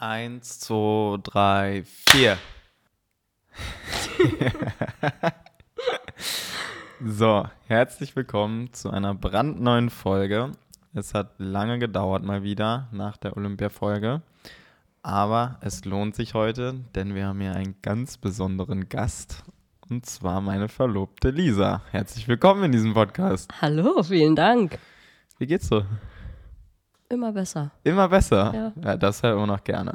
Eins, zwei, drei, vier. so, herzlich willkommen zu einer brandneuen Folge. Es hat lange gedauert mal wieder nach der Olympia-Folge. Aber es lohnt sich heute, denn wir haben hier einen ganz besonderen Gast. Und zwar meine Verlobte Lisa. Herzlich willkommen in diesem Podcast. Hallo, vielen Dank. Wie geht's so? Immer besser. Immer besser? Ja. ja das hören wir noch gerne.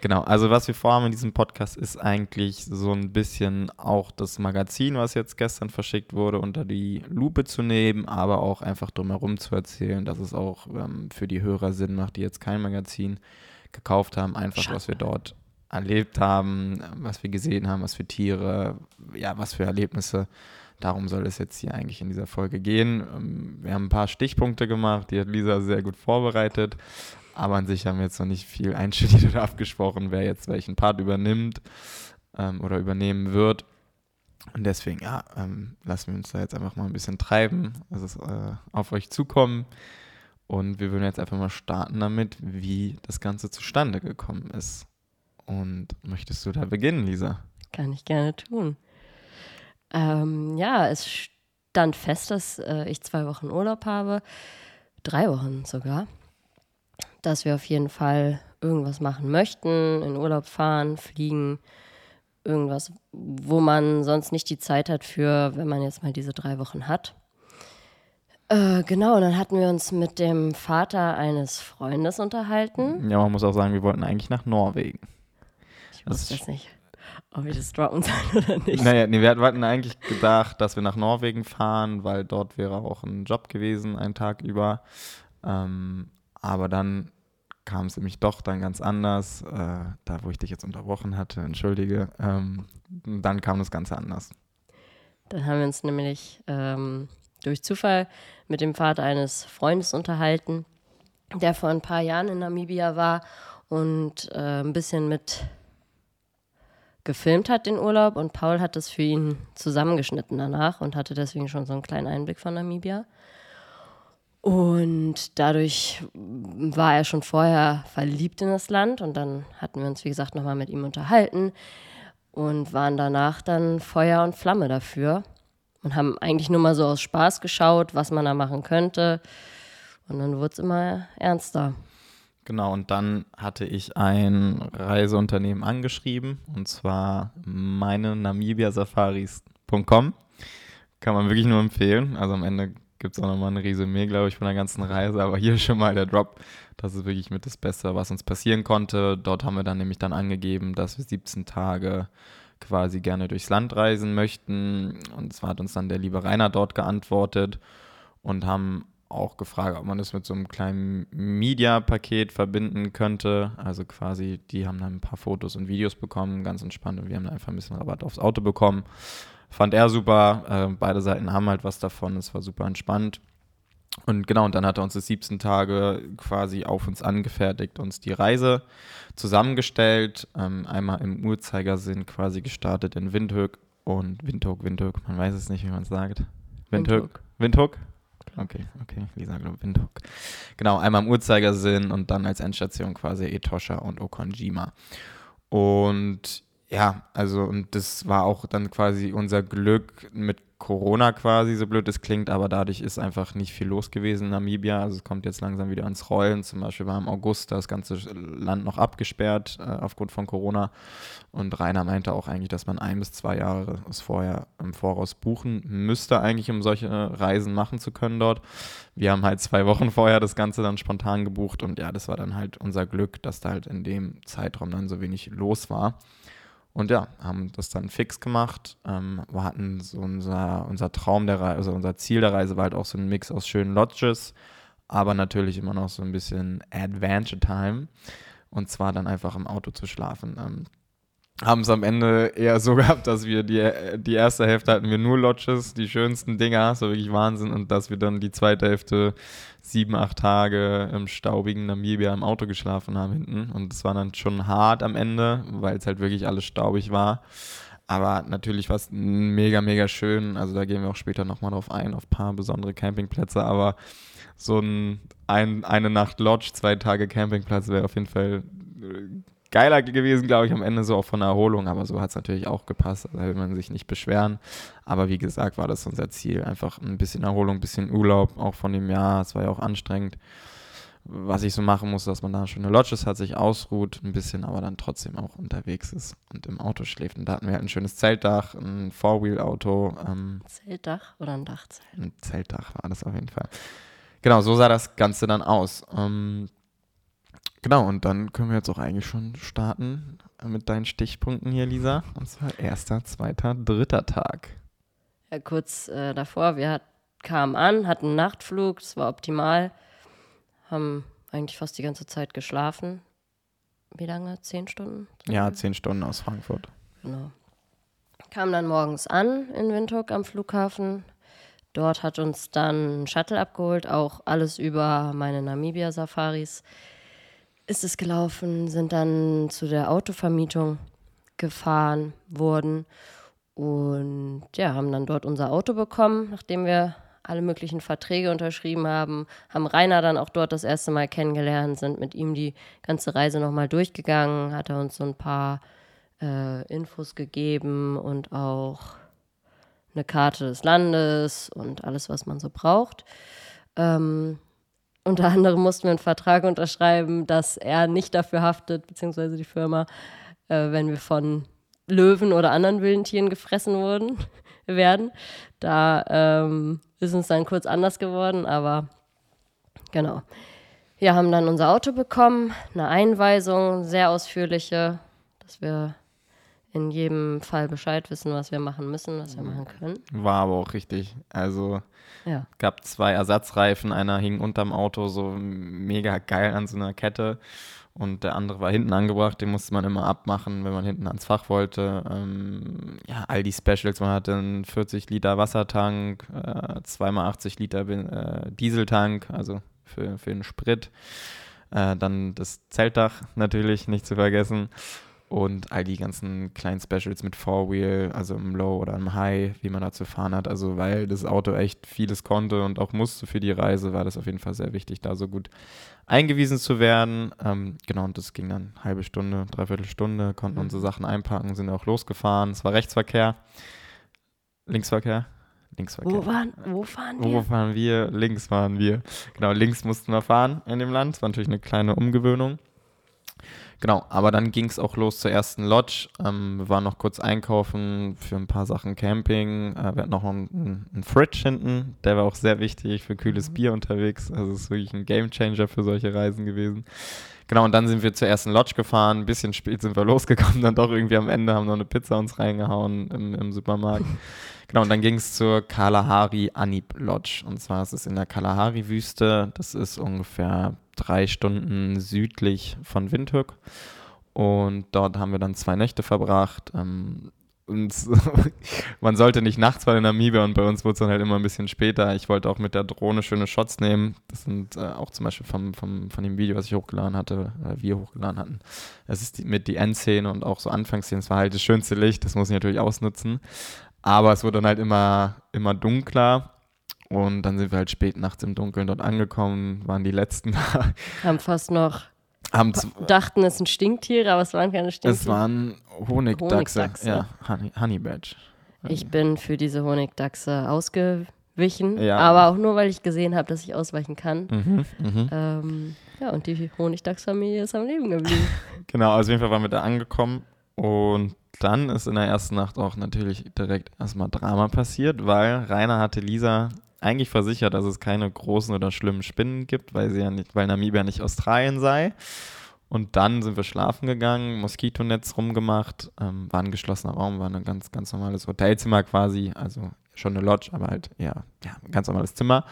Genau, also was wir vorhaben in diesem Podcast ist eigentlich so ein bisschen auch das Magazin, was jetzt gestern verschickt wurde, unter die Lupe zu nehmen, aber auch einfach drumherum zu erzählen, dass es auch ähm, für die Hörer Sinn macht, die jetzt kein Magazin gekauft haben, einfach Schade. was wir dort erlebt haben, was wir gesehen haben, was für Tiere, ja, was für Erlebnisse. Darum soll es jetzt hier eigentlich in dieser Folge gehen. Ähm, Wir haben ein paar Stichpunkte gemacht, die hat Lisa sehr gut vorbereitet. Aber an sich haben wir jetzt noch nicht viel einstudiert oder abgesprochen, wer jetzt welchen Part übernimmt ähm, oder übernehmen wird. Und deswegen, ja, ähm, lassen wir uns da jetzt einfach mal ein bisschen treiben, es äh, auf euch zukommen. Und wir würden jetzt einfach mal starten damit, wie das Ganze zustande gekommen ist. Und möchtest du da beginnen, Lisa? Kann ich gerne tun. Ähm, ja, es stand fest, dass äh, ich zwei Wochen Urlaub habe. Drei Wochen sogar. Dass wir auf jeden Fall irgendwas machen möchten, in Urlaub fahren, fliegen. Irgendwas, wo man sonst nicht die Zeit hat für, wenn man jetzt mal diese drei Wochen hat. Äh, genau, und dann hatten wir uns mit dem Vater eines Freundes unterhalten. Ja, man muss auch sagen, wir wollten eigentlich nach Norwegen. Ich Das wusste ist jetzt nicht, ob ich das droppen soll oder nicht. Naja, nee, wir hatten eigentlich gedacht, dass wir nach Norwegen fahren, weil dort wäre auch ein Job gewesen, einen Tag über. Ähm, aber dann kam es nämlich doch dann ganz anders. Äh, da, wo ich dich jetzt unterbrochen hatte, entschuldige. Ähm, dann kam das Ganze anders. Dann haben wir uns nämlich ähm, durch Zufall mit dem Vater eines Freundes unterhalten, der vor ein paar Jahren in Namibia war und äh, ein bisschen mit gefilmt hat den Urlaub und Paul hat das für ihn zusammengeschnitten danach und hatte deswegen schon so einen kleinen Einblick von Namibia. Und dadurch war er schon vorher verliebt in das Land und dann hatten wir uns, wie gesagt, nochmal mit ihm unterhalten und waren danach dann Feuer und Flamme dafür und haben eigentlich nur mal so aus Spaß geschaut, was man da machen könnte. Und dann wurde es immer ernster. Genau, und dann hatte ich ein Reiseunternehmen angeschrieben, und zwar meine namibiasafaris.com. Kann man wirklich nur empfehlen. Also am Ende gibt es auch nochmal ein Resümee, glaube ich, von der ganzen Reise. Aber hier schon mal der Drop. Das ist wirklich mit das Beste, was uns passieren konnte. Dort haben wir dann nämlich dann angegeben, dass wir 17 Tage quasi gerne durchs Land reisen möchten. Und zwar hat uns dann der liebe Rainer dort geantwortet und haben auch gefragt, ob man das mit so einem kleinen Media-Paket verbinden könnte. Also quasi, die haben dann ein paar Fotos und Videos bekommen, ganz entspannt, und wir haben dann einfach ein bisschen Rabatt aufs Auto bekommen. Fand er super. Äh, beide Seiten haben halt was davon. Es war super entspannt. Und genau, und dann hat er uns das 17 Tage quasi auf uns angefertigt, uns die Reise zusammengestellt. Ähm, einmal im Uhrzeigersinn quasi gestartet in Windhoek und Windhoek, Windhoek, man weiß es nicht, wie man es sagt. Windhoek. Windhoek? Okay, okay, Lisa glaubt Windhoek. Genau, einmal im Uhrzeigersinn und dann als Endstation quasi Etosha und Okonjima. Und ja, also und das war auch dann quasi unser Glück mit Corona quasi, so blöd es klingt, aber dadurch ist einfach nicht viel los gewesen in Namibia. Also es kommt jetzt langsam wieder ans Rollen. Zum Beispiel war im August das ganze Land noch abgesperrt äh, aufgrund von Corona. Und Rainer meinte auch eigentlich, dass man ein bis zwei Jahre es vorher im Voraus buchen müsste, eigentlich, um solche Reisen machen zu können dort. Wir haben halt zwei Wochen vorher das Ganze dann spontan gebucht und ja, das war dann halt unser Glück, dass da halt in dem Zeitraum dann so wenig los war. Und ja, haben das dann fix gemacht. Ähm, wir hatten so unser, unser Traum der Reise, also unser Ziel der Reise war halt auch so ein Mix aus schönen Lodges, aber natürlich immer noch so ein bisschen Adventure Time. Und zwar dann einfach im Auto zu schlafen. Ähm, haben es am Ende eher so gehabt, dass wir die, die erste Hälfte hatten wir nur Lodges, die schönsten Dinger, so wirklich Wahnsinn. Und dass wir dann die zweite Hälfte sieben, acht Tage im staubigen Namibia im Auto geschlafen haben hinten. Und es war dann schon hart am Ende, weil es halt wirklich alles staubig war. Aber natürlich war es mega, mega schön. Also da gehen wir auch später nochmal drauf ein, auf ein paar besondere Campingplätze. Aber so ein, ein eine Nacht Lodge, zwei Tage Campingplatz wäre auf jeden Fall geiler gewesen, glaube ich, am Ende so auch von der Erholung, aber so hat es natürlich auch gepasst, da will man sich nicht beschweren. Aber wie gesagt, war das unser Ziel, einfach ein bisschen Erholung, ein bisschen Urlaub, auch von dem Jahr, es war ja auch anstrengend. Was ich so machen muss, dass man da schöne Lodges hat, sich ausruht, ein bisschen, aber dann trotzdem auch unterwegs ist und im Auto schläft. Und da hatten wir halt ein schönes Zeltdach, ein Four-Wheel-Auto. Ähm, Zeltdach oder ein Dachzelt? Ein Zeltdach war das auf jeden Fall. Genau, so sah das Ganze dann aus. Ähm, Genau, und dann können wir jetzt auch eigentlich schon starten mit deinen Stichpunkten hier, Lisa. Und zwar erster, zweiter, dritter Tag. Ja, kurz äh, davor, wir hat, kamen an, hatten einen Nachtflug, das war optimal, haben eigentlich fast die ganze Zeit geschlafen. Wie lange? Zehn Stunden? Ja, zehn Stunden aus Frankfurt. Genau. Kamen dann morgens an in Windhoek am Flughafen. Dort hat uns dann ein Shuttle abgeholt, auch alles über meine Namibia-Safaris ist es gelaufen, sind dann zu der Autovermietung gefahren worden und ja, haben dann dort unser Auto bekommen, nachdem wir alle möglichen Verträge unterschrieben haben, haben Rainer dann auch dort das erste Mal kennengelernt, sind mit ihm die ganze Reise nochmal durchgegangen, hat er uns so ein paar äh, Infos gegeben und auch eine Karte des Landes und alles, was man so braucht. Ähm, unter anderem mussten wir einen Vertrag unterschreiben, dass er nicht dafür haftet, beziehungsweise die Firma, äh, wenn wir von Löwen oder anderen wilden Tieren gefressen wurden, werden. Da ähm, ist uns dann kurz anders geworden, aber genau. Wir haben dann unser Auto bekommen, eine Einweisung, sehr ausführliche, dass wir in jedem Fall Bescheid wissen, was wir machen müssen, was wir machen können. War aber auch richtig. Also ja. gab zwei Ersatzreifen, einer hing unterm Auto so mega geil an so einer Kette und der andere war hinten angebracht, den musste man immer abmachen, wenn man hinten ans Fach wollte. Ähm, ja, all die Specials, man hatte einen 40 Liter Wassertank, äh, zweimal 80 Liter äh, Dieseltank, also für, für den Sprit. Äh, dann das Zeltdach natürlich nicht zu vergessen und all die ganzen kleinen Specials mit Four-Wheel, also im Low oder im High, wie man da zu fahren hat. Also weil das Auto echt vieles konnte und auch musste für die Reise, war das auf jeden Fall sehr wichtig, da so gut eingewiesen zu werden. Ähm, genau, und das ging dann eine halbe Stunde, dreiviertel Stunde, konnten mhm. unsere Sachen einpacken, sind auch losgefahren. Es war Rechtsverkehr, Linksverkehr. Linksverkehr. Wo, waren, wo fahren wir? Wo fahren wir? Links fahren wir. Genau, links mussten wir fahren in dem Land. Das war natürlich eine kleine Umgewöhnung. Genau, aber dann ging es auch los zur ersten Lodge. Ähm, wir waren noch kurz einkaufen für ein paar Sachen Camping. Äh, wir hatten noch einen, einen Fridge hinten, der war auch sehr wichtig für kühles mhm. Bier unterwegs. Also es ist wirklich ein Gamechanger für solche Reisen gewesen. Genau, und dann sind wir zur ersten Lodge gefahren. Ein bisschen spät sind wir losgekommen, dann doch irgendwie am Ende haben noch eine Pizza uns reingehauen im, im Supermarkt. Genau, und dann ging es zur Kalahari Anib Lodge. Und zwar ist es in der Kalahari-Wüste. Das ist ungefähr drei Stunden südlich von Windhoek. Und dort haben wir dann zwei Nächte verbracht. Ähm, man sollte nicht nachts bei in Namibia und bei uns wurde es dann halt immer ein bisschen später. Ich wollte auch mit der Drohne schöne Shots nehmen. Das sind äh, auch zum Beispiel vom, vom, von dem Video, was ich hochgeladen hatte, äh, wir hochgeladen hatten. Das ist die, mit die Endszene und auch so Anfangsszene. Es war halt das schönste Licht, das muss ich natürlich ausnutzen. Aber es wurde dann halt immer, immer dunkler und dann sind wir halt spät nachts im Dunkeln dort angekommen, waren die letzten da. Haben fast noch haben dachten, es sind Stinktiere, aber es waren keine Stinktiere. Es waren Honigdachse. Honigdachse. Ja, Honey, Honey Badge. Ich bin für diese Honigdachse ausgewichen, ja. aber auch nur, weil ich gesehen habe, dass ich ausweichen kann. Mhm, mh. ähm, ja, und die Honigdachsfamilie ist am Leben geblieben. genau, also auf jeden Fall waren wir da angekommen und dann ist in der ersten Nacht auch natürlich direkt erstmal Drama passiert, weil Rainer hatte Lisa eigentlich versichert, dass es keine großen oder schlimmen Spinnen gibt, weil sie ja nicht, weil Namibia nicht Australien sei. Und dann sind wir schlafen gegangen, Moskitonetz rumgemacht, ähm, war ein geschlossener Raum, war ein ganz, ganz normales Hotelzimmer quasi, also schon eine Lodge, aber halt, ja, ja, ein ganz normales Zimmer.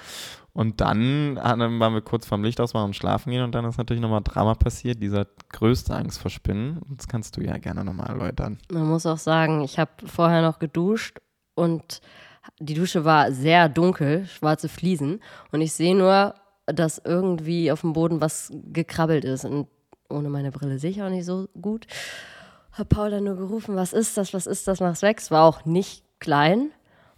Und dann waren wir kurz vorm Licht ausmachen und schlafen gehen und dann ist natürlich nochmal Drama passiert, dieser größte Angst vor Spinnen. Das kannst du ja gerne nochmal erläutern. Man muss auch sagen, ich habe vorher noch geduscht und die Dusche war sehr dunkel, schwarze Fliesen. Und ich sehe nur, dass irgendwie auf dem Boden was gekrabbelt ist. Und ohne meine Brille sehe ich auch nicht so gut. Habe Paula nur gerufen, was ist das, was ist das, mach's weg. Es war auch nicht klein.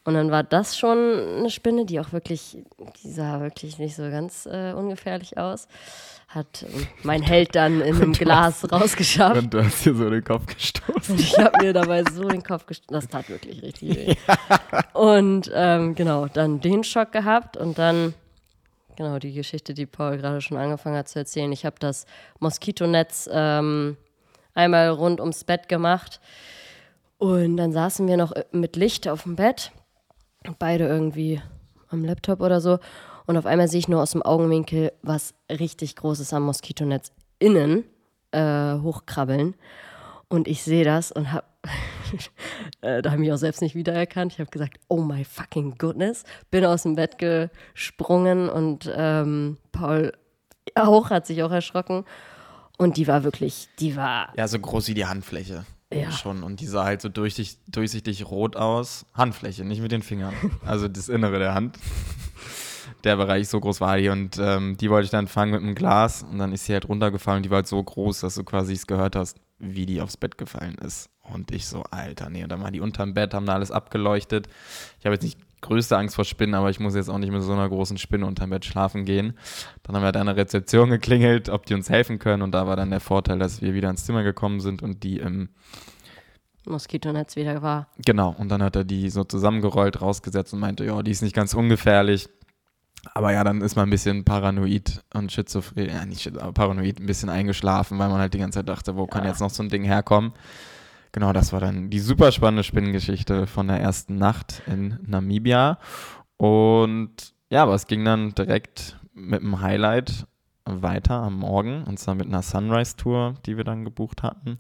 Und dann war das schon eine Spinne, die auch wirklich, die sah wirklich nicht so ganz äh, ungefährlich aus. Hat äh, mein Held dann in einem Glas rausgeschafft. Und du hast hier so den Kopf gestoßen. Und ich habe mir dabei so den Kopf gestoßen. Das tat wirklich richtig weh. Und ähm, genau, dann den Schock gehabt und dann, genau, die Geschichte, die Paul gerade schon angefangen hat zu erzählen. Ich habe das Moskitonetz ähm, einmal rund ums Bett gemacht. Und dann saßen wir noch äh, mit Licht auf dem Bett beide irgendwie am Laptop oder so. Und auf einmal sehe ich nur aus dem Augenwinkel was richtig Großes am Moskitonetz innen äh, hochkrabbeln. Und ich sehe das und habe, äh, da habe ich mich auch selbst nicht wiedererkannt. Ich habe gesagt, oh my fucking goodness. Bin aus dem Bett gesprungen und ähm, Paul auch hat sich auch erschrocken. Und die war wirklich, die war. Ja, so groß wie die Handfläche. Ja. Schon. Und die sah halt so durchsichtig, durchsichtig rot aus. Handfläche, nicht mit den Fingern. Also das Innere der Hand. Der Bereich, so groß war die. Und ähm, die wollte ich dann fangen mit einem Glas. Und dann ist sie halt runtergefallen. Die war halt so groß, dass du quasi es gehört hast, wie die aufs Bett gefallen ist. Und ich so, Alter, nee. Und dann waren die unterm Bett, haben da alles abgeleuchtet. Ich habe jetzt nicht größte Angst vor Spinnen, aber ich muss jetzt auch nicht mit so einer großen Spinne unterm Bett schlafen gehen. Dann haben wir da eine Rezeption geklingelt, ob die uns helfen können. Und da war dann der Vorteil, dass wir wieder ins Zimmer gekommen sind und die im Moskitonetz wieder war. Genau, und dann hat er die so zusammengerollt, rausgesetzt und meinte, ja, die ist nicht ganz ungefährlich. Aber ja, dann ist man ein bisschen paranoid und schizophren, ja, nicht schizo, aber paranoid, ein bisschen eingeschlafen, weil man halt die ganze Zeit dachte, wo kann Ja. jetzt noch so ein Ding herkommen? Genau, das war dann die super spannende Spinnengeschichte von der ersten Nacht in Namibia. Und ja, aber es ging dann direkt mit einem Highlight weiter am Morgen, und zwar mit einer Sunrise-Tour, die wir dann gebucht hatten.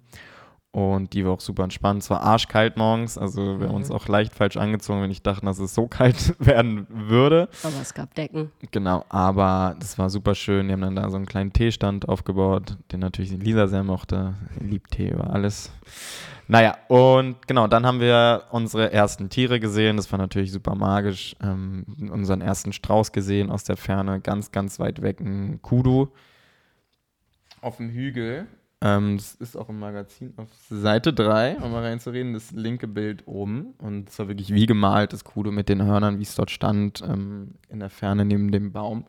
Und die war auch super entspannt. Es war arschkalt morgens, also wir haben uns Mhm. auch leicht falsch angezogen, wenn ich dachte, dass es so kalt werden würde. Aber es gab Decken. Genau, aber das war super schön. Die haben dann da so einen kleinen Teestand aufgebaut, den natürlich Lisa sehr mochte. Liebt Tee über alles. Naja, und genau, dann haben wir unsere ersten Tiere gesehen. Das war natürlich super magisch. Ähm, unseren ersten Strauß gesehen aus der Ferne, ganz, ganz weit weg. Ein Kudu auf dem Hügel. Ähm, das ist auch im Magazin auf Seite 3, um mal reinzureden, das linke Bild oben. Und es war wirklich wie gemalt, das Kudu mit den Hörnern, wie es dort stand, ähm, in der Ferne neben dem Baum.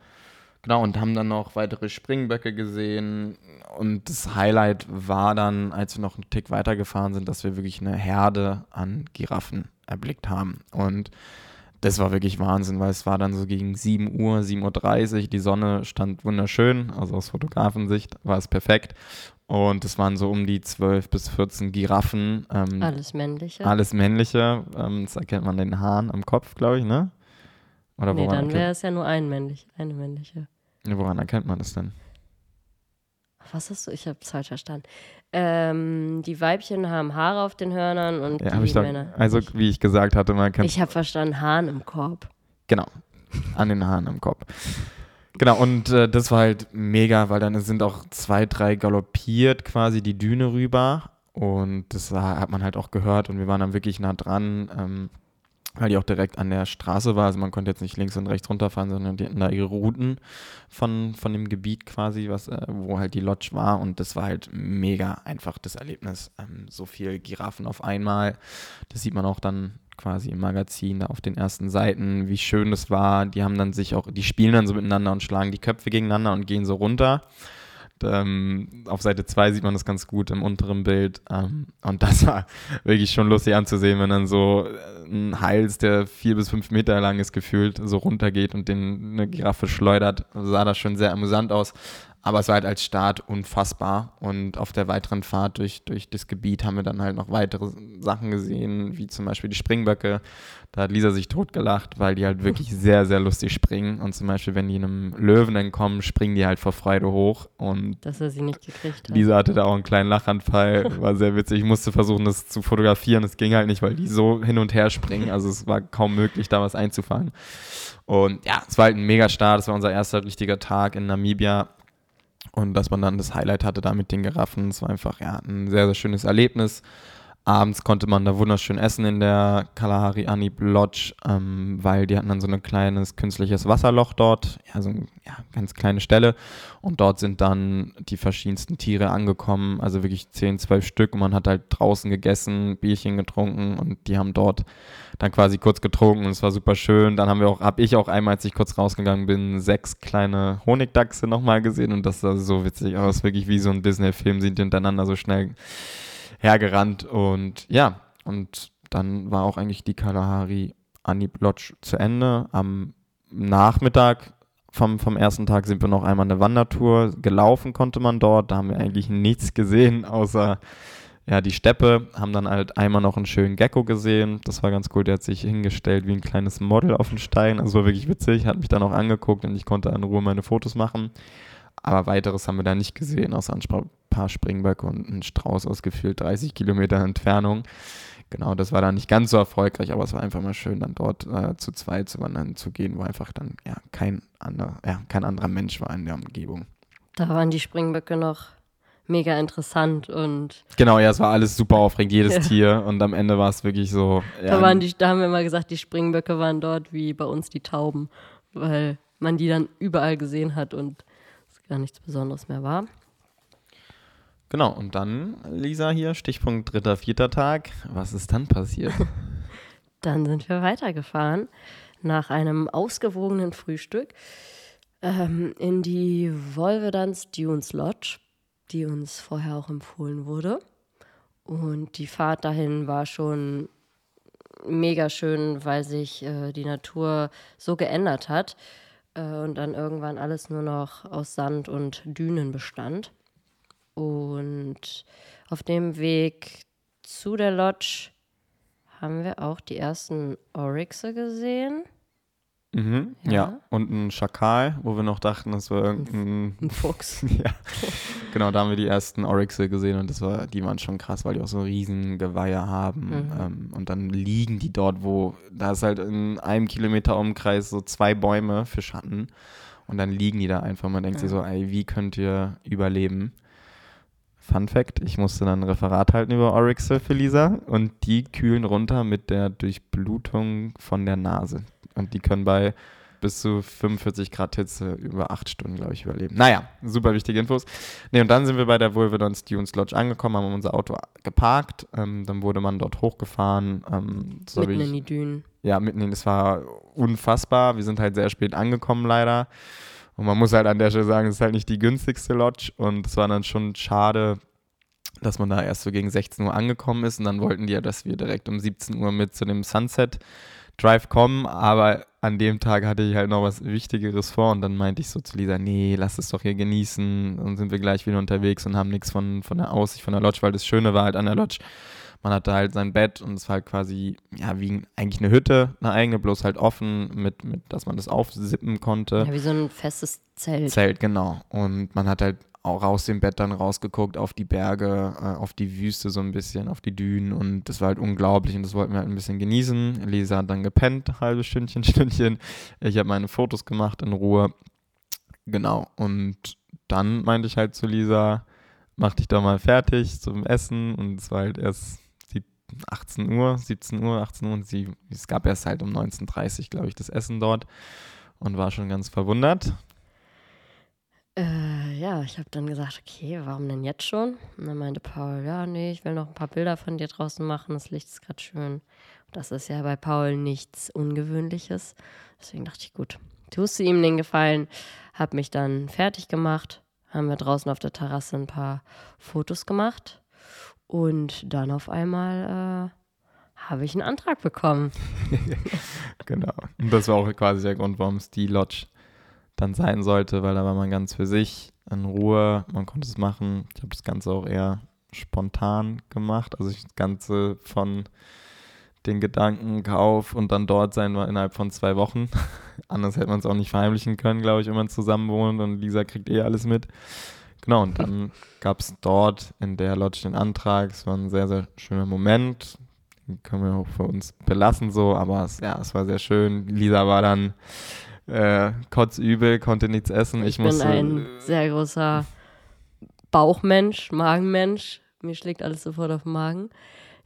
Genau, und haben dann noch weitere Springböcke gesehen. Und das Highlight war dann, als wir noch einen Tick weitergefahren sind, dass wir wirklich eine Herde an Giraffen erblickt haben. Und das war wirklich Wahnsinn, weil es war dann so gegen 7 Uhr, 7.30 Uhr, die Sonne stand wunderschön, also aus Fotografensicht war es perfekt. Und es waren so um die 12 bis 14 Giraffen. Ähm, Alles männliche. alles männliche. Ähm, das erkennt man den Haaren am Kopf, glaube ich, ne? Oder nee, woran, dann erkennt, wäre es ja nur ein männlich, eine männliche. woran erkennt man das denn? Was hast du? Ich habe es falsch verstanden. Ähm, die Weibchen haben Haare auf den Hörnern und Ja, die habe ich doch, Männer. also wie ich gesagt hatte, man kann ich habe verstanden, Hahn im Korb. Genau. An den Haaren am Kopf. Genau, und äh, das war halt mega, weil dann sind auch zwei, drei galoppiert quasi die Düne rüber. Und das hat man halt auch gehört und wir waren dann wirklich nah dran, ähm, weil die auch direkt an der Straße war. Also man konnte jetzt nicht links und rechts runterfahren, sondern die hatten da ihre Routen von, von dem Gebiet quasi, was, äh, wo halt die Lodge war. Und das war halt mega einfach das Erlebnis. Ähm, so viel Giraffen auf einmal. Das sieht man auch dann quasi im Magazin, da auf den ersten Seiten, wie schön das war. Die haben dann sich auch, die spielen dann so miteinander und schlagen die Köpfe gegeneinander und gehen so runter. Ähm, auf Seite 2 sieht man das ganz gut im unteren Bild. Ähm, und das war wirklich schon lustig anzusehen, wenn dann so äh, ein Hals, der vier bis fünf Meter lang ist, gefühlt so runtergeht und den eine Giraffe schleudert. Sah das schon sehr amüsant aus. Aber es war halt als Start unfassbar. Und auf der weiteren Fahrt durch, durch das Gebiet haben wir dann halt noch weitere Sachen gesehen, wie zum Beispiel die Springböcke. Da hat Lisa sich totgelacht, weil die halt wirklich sehr, sehr lustig springen. Und zum Beispiel, wenn die einem Löwen entkommen, springen die halt vor Freude hoch. Und Dass er sie nicht gekriegt hat. Lisa hatte da auch einen kleinen Lachanfall, war sehr witzig. Ich musste versuchen, das zu fotografieren. Es ging halt nicht, weil die so hin und her springen. Also es war kaum möglich, da was einzufangen. Und ja, es war halt ein Mega-Start. Es war unser erster richtiger Tag in Namibia. Und dass man dann das Highlight hatte da mit den Giraffen, es war einfach ja, ein sehr, sehr schönes Erlebnis. Abends konnte man da wunderschön essen in der Kalahari Anib Lodge, ähm, weil die hatten dann so ein kleines künstliches Wasserloch dort, ja, so eine ja, ganz kleine Stelle. Und dort sind dann die verschiedensten Tiere angekommen, also wirklich 10, 12 Stück. Und man hat halt draußen gegessen, Bierchen getrunken und die haben dort dann quasi kurz getrunken und es war super schön. Dann haben wir auch, habe ich auch einmal, als ich kurz rausgegangen bin, sechs kleine Honigdachse nochmal gesehen und das sah so witzig aus, wirklich wie so ein Disney-Film, sind die hintereinander so schnell hergerannt und ja, und dann war auch eigentlich die Kalahari Anib Lodge zu Ende. Am Nachmittag vom, vom ersten Tag sind wir noch einmal eine Wandertour. Gelaufen konnte man dort. Da haben wir eigentlich nichts gesehen, außer ja, die Steppe. Haben dann halt einmal noch einen schönen Gecko gesehen. Das war ganz cool. Der hat sich hingestellt wie ein kleines Model auf den Stein. Also war wirklich witzig. Hat mich dann auch angeguckt und ich konnte in Ruhe meine Fotos machen. Aber weiteres haben wir da nicht gesehen, außer ein paar Springböcke und ein Strauß aus gefühlt 30 Kilometer Entfernung. Genau, das war dann nicht ganz so erfolgreich, aber es war einfach mal schön, dann dort äh, zu zweit zu wandern zu gehen, wo einfach dann ja kein, anderer, ja kein anderer Mensch war in der Umgebung. Da waren die Springböcke noch mega interessant und. Genau, ja, es war alles super aufregend, jedes ja. Tier. Und am Ende war es wirklich so. Ja, da, waren die, da haben wir mal gesagt, die Springböcke waren dort wie bei uns die Tauben, weil man die dann überall gesehen hat und gar nichts Besonderes mehr war. Genau, und dann, Lisa, hier, Stichpunkt dritter, vierter Tag. Was ist dann passiert? dann sind wir weitergefahren nach einem ausgewogenen Frühstück ähm, in die Volvedance Dunes Lodge, die uns vorher auch empfohlen wurde. Und die Fahrt dahin war schon mega schön, weil sich äh, die Natur so geändert hat äh, und dann irgendwann alles nur noch aus Sand und Dünen bestand. Und auf dem Weg zu der Lodge haben wir auch die ersten Oryxe gesehen. Mhm, ja. ja. und ein Schakal, wo wir noch dachten, das war irgendein ein Fuchs. ja, genau, da haben wir die ersten Oryxe gesehen und das war, die waren schon krass, weil die auch so riesen Geweihe haben. Mhm. Ähm, und dann liegen die dort, wo, da ist halt in einem Kilometer Umkreis so zwei Bäume für Schatten und dann liegen die da einfach. Man denkt ja. sich so, ey, wie könnt ihr überleben? Fun Fact, ich musste dann ein Referat halten über Oryxe für Lisa und die kühlen runter mit der Durchblutung von der Nase. Und die können bei bis zu 45 Grad Hitze über acht Stunden, glaube ich, überleben. Naja, super wichtige Infos. Ne, und dann sind wir bei der Wolvedons Dunes Lodge angekommen, haben unser Auto geparkt. Ähm, dann wurde man dort hochgefahren. Ähm, so mitten ich, in die Dünen. Ja, mitten in, es war unfassbar. Wir sind halt sehr spät angekommen, leider. Und man muss halt an der Stelle sagen, es ist halt nicht die günstigste Lodge. Und es war dann schon schade, dass man da erst so gegen 16 Uhr angekommen ist. Und dann wollten die ja, dass wir direkt um 17 Uhr mit zu dem Sunset Drive kommen, aber an dem Tag hatte ich halt noch was Wichtigeres vor und dann meinte ich so zu Lisa, nee, lass es doch hier genießen. Dann sind wir gleich wieder unterwegs und haben nichts von, von der Aussicht von der Lodge, weil das Schöne war halt an der Lodge, man hatte halt sein Bett und es war halt quasi, ja, wie eigentlich eine Hütte, eine eigene, bloß halt offen, mit, mit, dass man das aufsippen konnte. Ja, wie so ein festes Zelt. Zelt, genau. Und man hat halt auch aus dem Bett dann rausgeguckt auf die Berge, äh, auf die Wüste so ein bisschen, auf die Dünen und das war halt unglaublich und das wollten wir halt ein bisschen genießen. Lisa hat dann gepennt, halbe Stündchen, Stündchen. Ich habe meine Fotos gemacht in Ruhe. Genau. Und dann meinte ich halt zu Lisa, mach dich doch mal fertig zum Essen und es war halt erst 18 Uhr, 17 Uhr, 18 Uhr und sie, es gab erst halt um 19.30 Uhr, glaube ich, das Essen dort und war schon ganz verwundert. Äh, ja, ich habe dann gesagt, okay, warum denn jetzt schon? Und dann meinte Paul, ja, nee, ich will noch ein paar Bilder von dir draußen machen, das Licht ist gerade schön. Das ist ja bei Paul nichts Ungewöhnliches. Deswegen dachte ich, gut, tust du ihm den Gefallen, habe mich dann fertig gemacht, haben wir draußen auf der Terrasse ein paar Fotos gemacht und dann auf einmal äh, habe ich einen Antrag bekommen. genau. Und das war auch quasi der Grund, warum es die Lodge dann sein sollte, weil da war man ganz für sich in Ruhe, man konnte es machen. Ich habe das Ganze auch eher spontan gemacht, also das Ganze von den Gedanken Kauf und dann dort sein war innerhalb von zwei Wochen. Anders hätte man es auch nicht verheimlichen können, glaube ich, wenn man zusammen wohnt und Lisa kriegt eh alles mit. Genau, und dann gab es dort in der Lodge den Antrag. Es war ein sehr, sehr schöner Moment. Den können wir auch für uns belassen so, aber es, ja, es war sehr schön. Lisa war dann äh, kotzübel, konnte nichts essen. Ich, ich bin ein sehr großer Bauchmensch, Magenmensch. Mir schlägt alles sofort auf den Magen.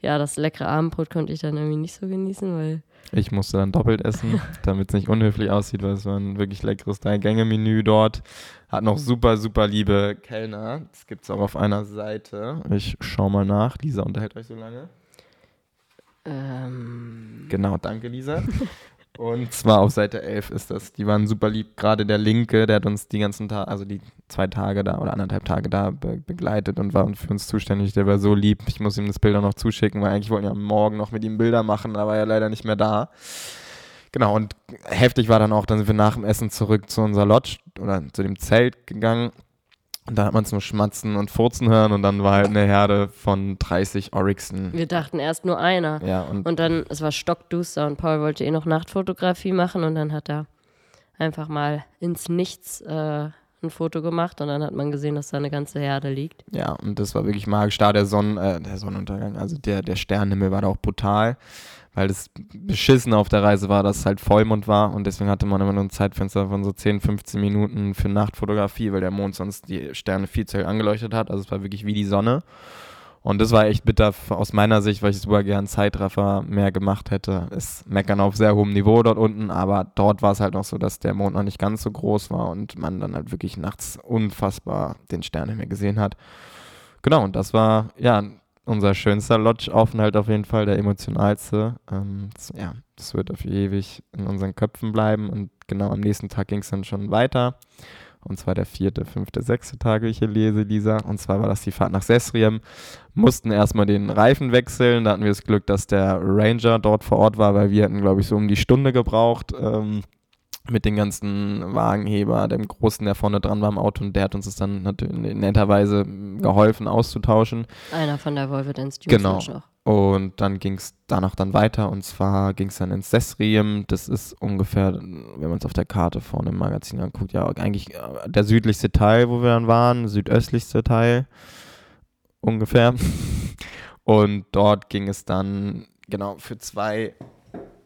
ja, das leckere Abendbrot konnte ich dann irgendwie nicht so genießen, weil Ich musste dann doppelt essen, damit es nicht unhöflich aussieht, weil es war ein wirklich leckeres Drei-Gänge-Menü dort. Hat noch super, super liebe Kellner. Das gibt es auch auf einer Seite. Ich schau mal nach. Lisa unterhält euch so lange. ähm, Genau, danke Lisa. Und zwar auf Seite 11 ist das. Die waren super lieb. Gerade der Linke, der hat uns die ganzen Tage, also die zwei Tage da oder anderthalb Tage da be begleitet und war für uns zuständig. Der war so lieb. Ich muss ihm das Bild auch noch zuschicken, weil eigentlich wollten wir morgen noch mit ihm Bilder machen, da war er leider nicht mehr da. Genau, und heftig war dann auch, dann sind wir nach dem Essen zurück zu unserer Lodge oder zu dem Zelt gegangen. Und da hat man es nur schmatzen und furzen hören und dann war halt eine Herde von 30 Oryxen. wir dachten erst nur einer. Ja, und Und dann, es war stockduster und Paul wollte eh noch Nachtfotografie machen und dann hat er einfach mal ins Nichts äh, ein Foto gemacht und dann hat man gesehen, dass da eine ganze Herde liegt. Ja, und das war wirklich magisch. Da der, Sonnen, äh, der Sonnenuntergang, also der, der Sternenhimmel war da auch brutal, weil das beschissen auf der Reise war, dass es halt Vollmond war und deswegen hatte man immer nur ein Zeitfenster von so 10, 15 Minuten für Nachtfotografie, weil der Mond sonst die Sterne viel zu hell angeleuchtet hat. Also es war wirklich wie die Sonne. Und das war echt bitter aus meiner Sicht, weil ich super gern Zeitraffer mehr gemacht hätte. Ist meckern auf sehr hohem Niveau dort unten, aber dort war es halt noch so, dass der Mond noch nicht ganz so groß war und man dann halt wirklich nachts unfassbar den Sternenhimmel gesehen hat. Genau, und das war ja unser schönster Lodge-Aufenthalt auf jeden Fall, der emotionalste. Ähm, das, ja, das wird auf ewig in unseren Köpfen bleiben und genau am nächsten Tag ging es dann schon weiter. Und zwar der vierte, fünfte, sechste Tag, wie ich hier lese, Lisa. Und zwar war das die Fahrt nach Sesriem. Mussten erstmal den Reifen wechseln. Da hatten wir das Glück, dass der Ranger dort vor Ort war, weil wir hatten, glaube ich, so um die Stunde gebraucht. Ähm, mit den ganzen Wagenheber, dem Großen, der vorne dran war im Auto und der hat uns das dann natürlich netterweise geholfen auszutauschen. Einer von der Volvo Dance Dunes Genau. Noch. Und dann ging es danach dann weiter und zwar ging es dann ins Sesriem. Das ist ungefähr, wenn man es auf der Karte vorne im Magazin anguckt, ja eigentlich äh, der südlichste Teil, wo wir dann waren, südöstlichste Teil ungefähr. Und dort ging es dann genau für zwei,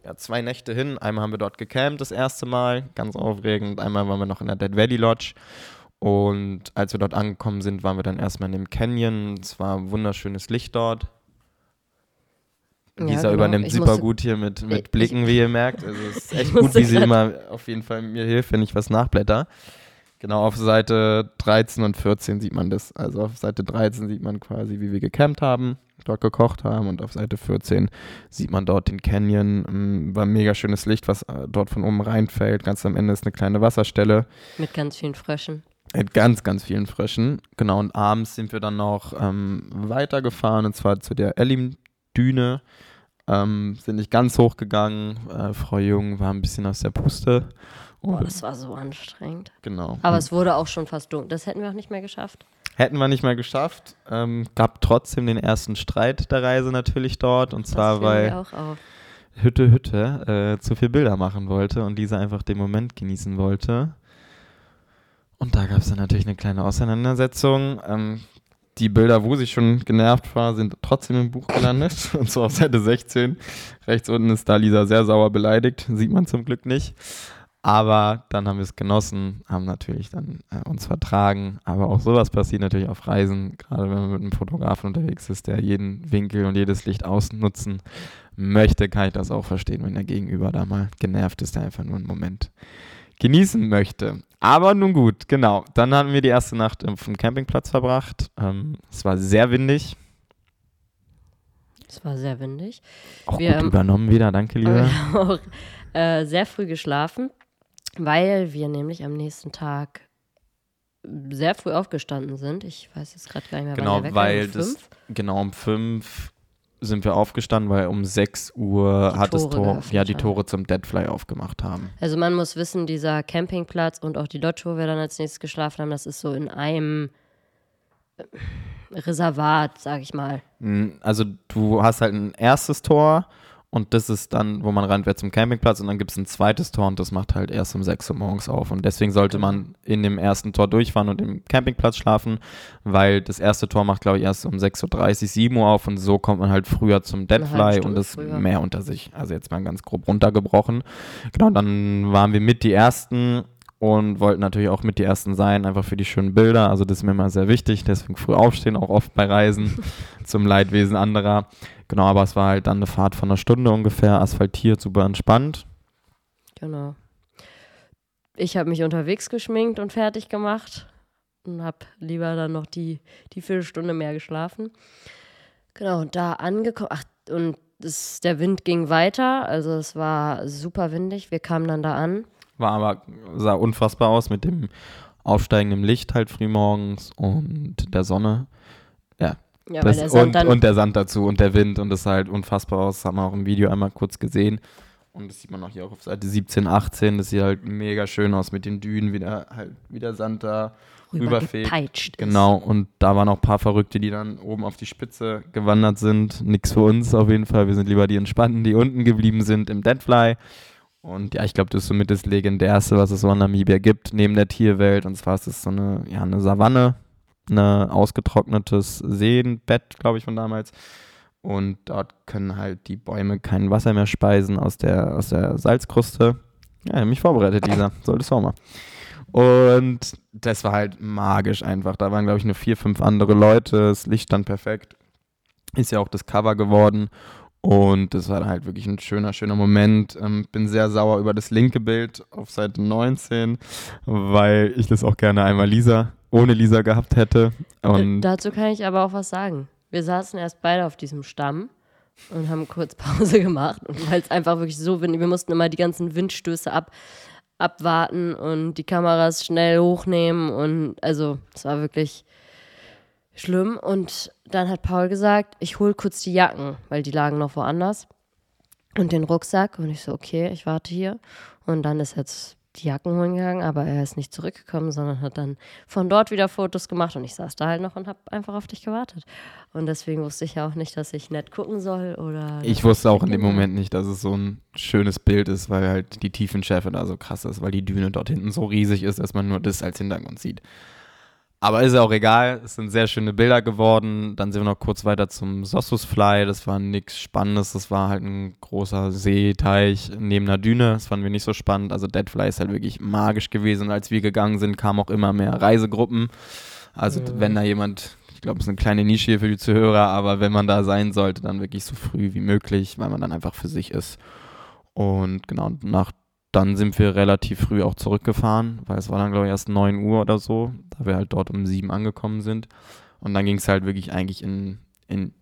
ja, zwei Nächte hin. Einmal haben wir dort gecampt das erste Mal, ganz aufregend. Einmal waren wir noch in der Dead Valley Lodge. Und als wir dort angekommen sind, waren wir dann erstmal in dem Canyon. Es war wunderschönes Licht dort. Ja, Lisa genau. übernimmt Ich super gut hier mit, Ich- mit Blicken, wie ihr merkt. Also es ist echt Ich gut, wie sie immer auf jeden Fall mir hilft, wenn ich was nachblätter. Genau, auf Seite 13 und 14 sieht man das. Also auf Seite 13 sieht man quasi, wie wir gecampt haben, dort gekocht haben und auf Seite 14 sieht man dort den Canyon. Mm, War ein mega schönes Licht, was äh, dort von oben reinfällt. Ganz am Ende ist eine kleine Wasserstelle. Mit ganz vielen Fröschen. Mit ganz, ganz vielen Fröschen. Genau, und abends sind wir dann noch ähm, weitergefahren und zwar zu der Elim-Düne. Ähm, sind nicht ganz hochgegangen. Äh, Frau Jung war ein bisschen aus der Puste. Und- das war so anstrengend. genau. Aber es wurde auch schon fast dunkel. Das hätten wir auch nicht mehr geschafft. Hätten wir nicht mehr geschafft. Ähm, gab trotzdem den ersten Streit der Reise natürlich dort. Und zwar, weil. Hütte Hütte äh, zu viel Bilder machen wollte und dieser einfach den Moment genießen wollte. Und da gab es dann natürlich eine kleine Auseinandersetzung. Ähm, die Bilder, wo sie schon genervt war, sind trotzdem im Buch gelandet. Und zwar auf Seite 16. Rechts unten ist da Lisa sehr sauer beleidigt. Sieht man zum Glück nicht. Aber dann haben wir es genossen, haben natürlich dann äh, uns vertragen. Aber auch sowas passiert natürlich auf Reisen, gerade wenn man mit einem Fotografen unterwegs ist, der jeden Winkel und jedes Licht ausnutzen möchte, kann ich das auch verstehen, wenn der Gegenüber da mal genervt ist, der einfach nur einen Moment genießen möchte. Aber nun gut, genau. Dann haben wir die erste Nacht auf dem Campingplatz verbracht. Ähm, es war sehr windig. Es war sehr windig. Auch Wir, gut übernommen wieder, danke lieber. äh, sehr früh geschlafen, weil wir nämlich am nächsten Tag sehr früh aufgestanden sind. Ich weiß jetzt gerade gar nicht mehr, Genau, wann weil Um das-? Genau, um fünf sind wir aufgestanden, weil um 6 Uhr Die hat das Tore Tor, geöffnet ja, die. Tore zum Deadfly aufgemacht haben. Also man muss wissen, dieser Campingplatz und auch die Lodge, wo wir dann als nächstes geschlafen haben, das ist so in einem äh, Reservat, sag ich mal. Mm, Also du hast halt ein erstes Tor und das ist dann, wo man reinfährt zum Campingplatz und dann gibt es ein zweites Tor und das macht halt erst um 6 Uhr morgens auf. Und deswegen sollte man in dem ersten Tor durchfahren und im Campingplatz schlafen, weil das erste Tor macht, glaube ich, erst um 6.30 Uhr, 7 Uhr auf und so kommt man halt früher zum Deadfly und das früher. mehr unter sich. Also jetzt mal ganz grob runtergebrochen. Genau, dann waren wir mit die ersten und wollten natürlich auch mit die Ersten sein, einfach für die schönen Bilder. Also das ist mir immer sehr wichtig, deswegen früh aufstehen, auch oft bei Reisen zum Leidwesen anderer. Genau, aber es war halt dann eine Fahrt von einer Stunde ungefähr, asphaltiert, super entspannt. Genau. Ich habe mich unterwegs geschminkt und fertig gemacht und habe lieber dann noch die, die Viertelstunde mehr geschlafen. Genau, und da angekommen, ach, und das, der Wind ging weiter, also es war super windig. Wir kamen dann da an. War aber, sah unfassbar aus mit dem aufsteigenden Licht halt frühmorgens und der Sonne. Ja. Ja, das, der und, und der Sand dazu und der Wind und das sah halt unfassbar aus. Das hat man auch im Video einmal kurz gesehen. Und das sieht man auch hier auch auf Seite 17, 18. Das sieht halt mega schön aus mit den Dünen, wie der, halt, wie der Sand da rüberfegt. Genau, und da waren auch ein paar Verrückte, die dann oben auf die Spitze gewandert sind. Nix für uns auf jeden Fall. Wir sind lieber die Entspannten, die unten geblieben sind im Deadfly. Und ja, ich glaube, das ist somit das Legendärste, was es so in Namibia gibt, neben der Tierwelt. Und zwar ist es so eine, ja, eine Savanne, ein ausgetrocknetes Seenbett, glaube ich, von damals. Und dort können halt die Bäume kein Wasser mehr speisen aus der, aus der Salzkruste. Ja, mich vorbereitet, Lisa. Solltest du auch mal. Und das war halt magisch einfach. Da waren, glaube ich, nur vier, fünf andere Leute. Das Licht stand perfekt. Ist ja auch das Cover geworden. Und das war halt wirklich ein schöner, schöner Moment. Ähm, bin sehr sauer über das linke Bild auf Seite 19, weil ich das auch gerne einmal Lisa, ohne Lisa gehabt hätte. Und Da- Dazu kann ich aber auch was sagen. Wir saßen erst beide auf diesem Stamm und haben kurz Pause gemacht. Und weil es einfach wirklich so windig, wir mussten immer die ganzen Windstöße ab, abwarten und die Kameras schnell hochnehmen. Und also, es war wirklich schlimm. Und dann hat Paul gesagt, ich hole kurz die Jacken, weil die lagen noch woanders. Und den Rucksack. Und ich so, okay, ich warte hier. Und dann ist jetzt die Jacken holen gegangen, aber er ist nicht zurückgekommen, sondern hat dann von dort wieder Fotos gemacht und ich saß da halt noch und habe einfach auf dich gewartet. Und deswegen wusste ich ja auch nicht, dass ich nett gucken soll oder. ich wusste auch in dem. Moment nicht, dass es so ein schönes Bild ist, weil halt die Tiefenschärfe da so krass ist, weil die Düne dort hinten so riesig ist, dass man nur das als Hintergrund sieht. Aber ist ja auch egal, es sind sehr schöne Bilder geworden. Dann sind wir noch kurz weiter zum Sossusfly. Das war nichts Spannendes. Das war halt ein großer Seeteich neben einer Düne. Das fanden wir nicht so spannend. Also Deadfly ist halt wirklich magisch gewesen. Und als wir gegangen sind, kamen auch immer mehr Reisegruppen. Also Mhm. wenn da jemand, ich glaube, es ist eine kleine Nische hier für die Zuhörer, aber wenn man da sein sollte, dann wirklich so früh wie möglich, weil man dann einfach für sich ist. Und genau, nach dann sind wir relativ früh auch zurückgefahren, weil es war dann, glaube ich, erst 9 Uhr oder so, da wir halt dort um 7 angekommen sind. Und dann ging es halt wirklich eigentlich in, in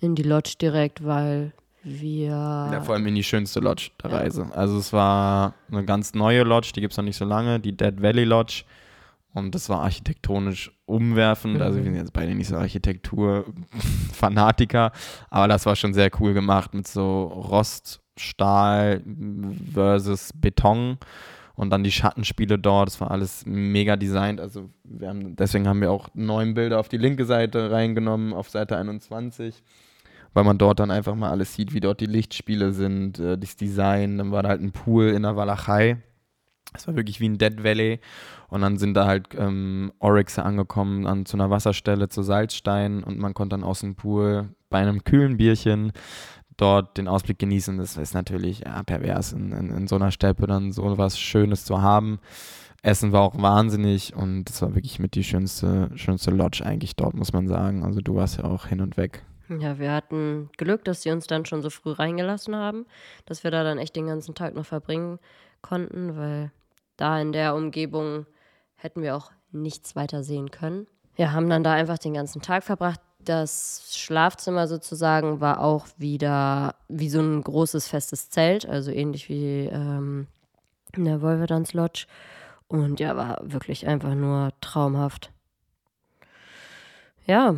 In die Lodge direkt, weil wir. ja, vor allem in die schönste Lodge der Ja. Reise. Also es war eine ganz neue Lodge, die gibt es noch nicht so lange, die Dead Valley Lodge. Und das war architektonisch umwerfend. Also wir sind jetzt beide nicht so Architektur-Fanatiker, aber das war schon sehr cool gemacht mit so Rost, Stahl versus Beton und dann die Schattenspiele dort. Das war alles mega designt. Also wir haben, deswegen haben wir auch neun Bilder auf die linke Seite reingenommen, auf Seite 21 weil man dort dann einfach mal alles sieht, wie dort die Lichtspiele sind, äh, das Design. Dann war da halt ein Pool in der Walachei. Es war wirklich wie ein Dead Valley. Und dann sind da halt ähm, Oryxe angekommen an zu einer Wasserstelle zu Salzstein und man konnte dann aus dem Pool bei einem kühlen Bierchen dort den Ausblick genießen. Das ist natürlich ja, pervers, in, in, in so einer Steppe dann so was Schönes zu haben. Essen war auch wahnsinnig und es war wirklich mit die schönste, schönste Lodge eigentlich dort, muss man sagen. Also du warst ja auch hin und weg. Ja, wir hatten Glück, dass sie uns dann schon so früh reingelassen haben, dass wir da dann echt den ganzen Tag noch verbringen konnten, weil da in der Umgebung hätten wir auch nichts weiter sehen können. Wir haben dann da einfach den ganzen Tag verbracht. Das Schlafzimmer sozusagen war auch wieder wie so ein großes festes Zelt, also ähnlich wie ähm, in der Wolvedans Lodge. Und ja, war wirklich einfach nur traumhaft. Ja,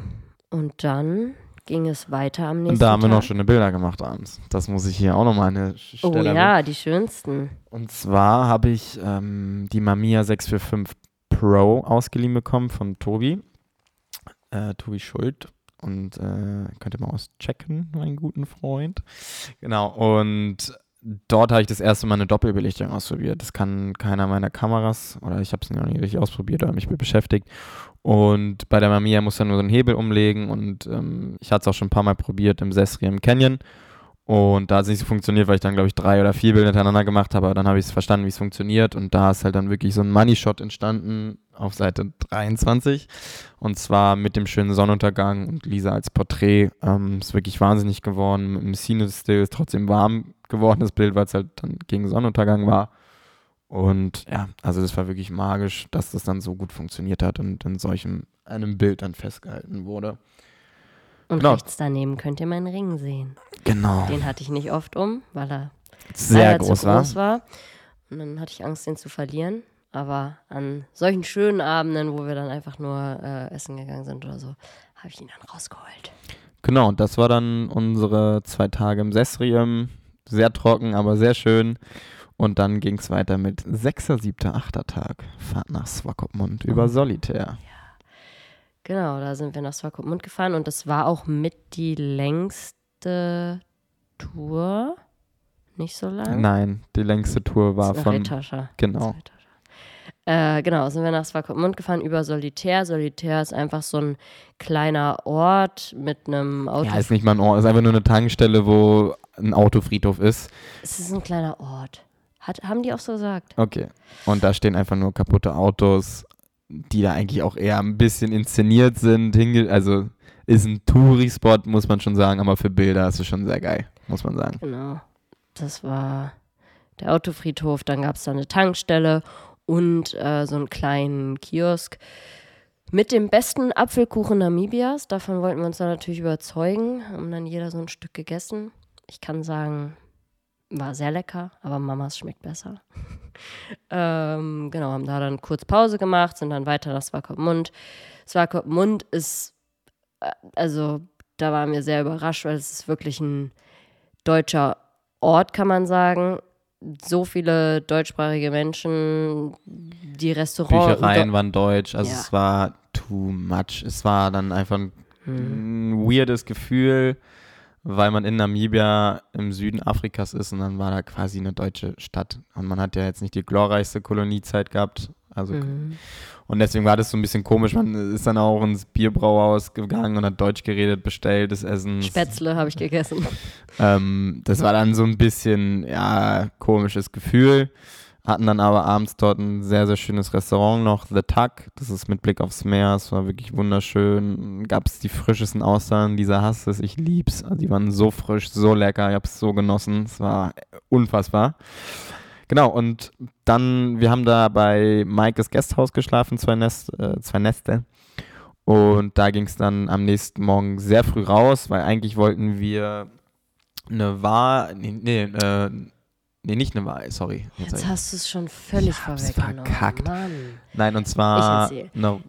und dann ging es weiter am nächsten Und da haben wir Tag. noch schöne Bilder gemacht abends. Das muss ich hier auch nochmal eine Stelle Oh ja, die schönsten. Und zwar habe ich ähm, die Mamiya 645 Pro ausgeliehen bekommen von Tobi. Äh, Tobi Schuld. Und äh, könnt ihr mal auschecken, meinen guten Freund. Genau, und dort habe ich das erste Mal eine Doppelbelichtung ausprobiert. Das kann keiner meiner Kameras, oder ich habe es noch nicht richtig ausprobiert, aber mich beschäftigt. Und bei der Mamiya muss er nur so einen Hebel umlegen und ähm, ich hatte es auch schon ein paar Mal probiert im Sesri im Canyon. Und da hat es nicht so funktioniert, weil ich dann, glaube ich, drei oder vier Bilder hintereinander gemacht habe. Aber dann habe ich es verstanden, wie es funktioniert. Und da ist halt dann wirklich so ein Money-Shot entstanden auf Seite 23. Und zwar mit dem schönen Sonnenuntergang und Lisa als Porträt. Ähm, ist wirklich wahnsinnig geworden. Mit dem Scene-Still ist trotzdem warm geworden, das Bild, weil es halt dann gegen Sonnenuntergang war. Und ja, also das war wirklich magisch, dass das dann so gut funktioniert hat und in solchem einem Bild dann festgehalten wurde. Und Genau. rechts daneben könnt ihr meinen Ring sehen. Genau. Den hatte ich nicht oft um, weil er Sehr groß zu war. groß war. Und dann hatte ich Angst, den zu verlieren. Aber an solchen schönen Abenden, wo wir dann einfach nur äh, essen gegangen sind oder so, habe ich ihn dann rausgeholt. Genau, und das war dann unsere zwei Tage im Sesrium. Sehr trocken, aber sehr schön. Und dann ging es weiter mit 6., 7., 8. Tag. Fahrt nach Swakopmund über Solitär. Genau, da sind wir nach Swakopmund gefahren und das war auch mit die längste Tour. Nicht so lang. Nein, die längste Tour war von. eine Retasche. Genau. Äh, genau, sind wir nach Swakopmund gefahren über Solitär. Solitär ist einfach so ein kleiner Ort mit einem Auto. Ja, ist nicht mal ein Ort, ist einfach nur eine Tankstelle, wo ein Autofriedhof ist. es ist ein kleiner Ort. Hat, haben die auch so gesagt? Okay. Und da stehen einfach nur kaputte Autos, die da eigentlich auch eher ein bisschen inszeniert sind. Also ist ein Touri-Spot, muss man schon sagen, aber für Bilder ist es schon sehr geil, muss man sagen. Genau. Das war der Autofriedhof. Dann gab es da eine Tankstelle und äh, so einen kleinen Kiosk mit dem besten Apfelkuchen Namibias. Davon wollten wir uns dann natürlich überzeugen. Haben dann jeder so ein Stück gegessen. Ich kann sagen, war sehr lecker, aber Mamas schmeckt besser. ähm, genau, haben da dann kurz Pause gemacht, sind dann weiter nach Swakopmund. Swakopmund ist, äh, also da waren wir sehr überrascht, weil es ist wirklich ein deutscher Ort, kann man sagen. So viele deutschsprachige Menschen, die Restaurants. Büchereien waren deutsch, also Ja. es war too much. Es war dann einfach ein, Hm. ein weirdes Gefühl, weil man in Namibia im Süden Afrikas ist und dann war da quasi eine deutsche Stadt. Und man hat ja jetzt nicht die glorreichste Koloniezeit gehabt. Also Mhm. Und deswegen war das so ein bisschen komisch. Man ist dann auch ins Bierbrauhaus gegangen und hat Deutsch geredet, bestellt, das Essen. Spätzle habe ich gegessen. Ähm, das war dann so ein bisschen, ja, komisches Gefühl. Hatten dann aber abends dort ein sehr, sehr schönes Restaurant noch, The Tuck. Das ist mit Blick aufs Meer. Es war wirklich wunderschön. Gab es die frischesten Austern, dieser Hass es, ich lieb's. Also die waren so frisch, so lecker. Ich hab's so genossen. Es war unfassbar. Genau, und dann, wir haben da bei Maikes Gasthaus geschlafen, zwei, Nest, äh, zwei Neste. Und da ging es dann am nächsten Morgen sehr früh raus, weil eigentlich wollten wir eine Wahl, nee, nee, äh, nee nicht eine Wahl, sorry. Jetzt hast du es schon völlig Ich hab's vorweggenommen. verkackt. Mann. Nein, und zwar eine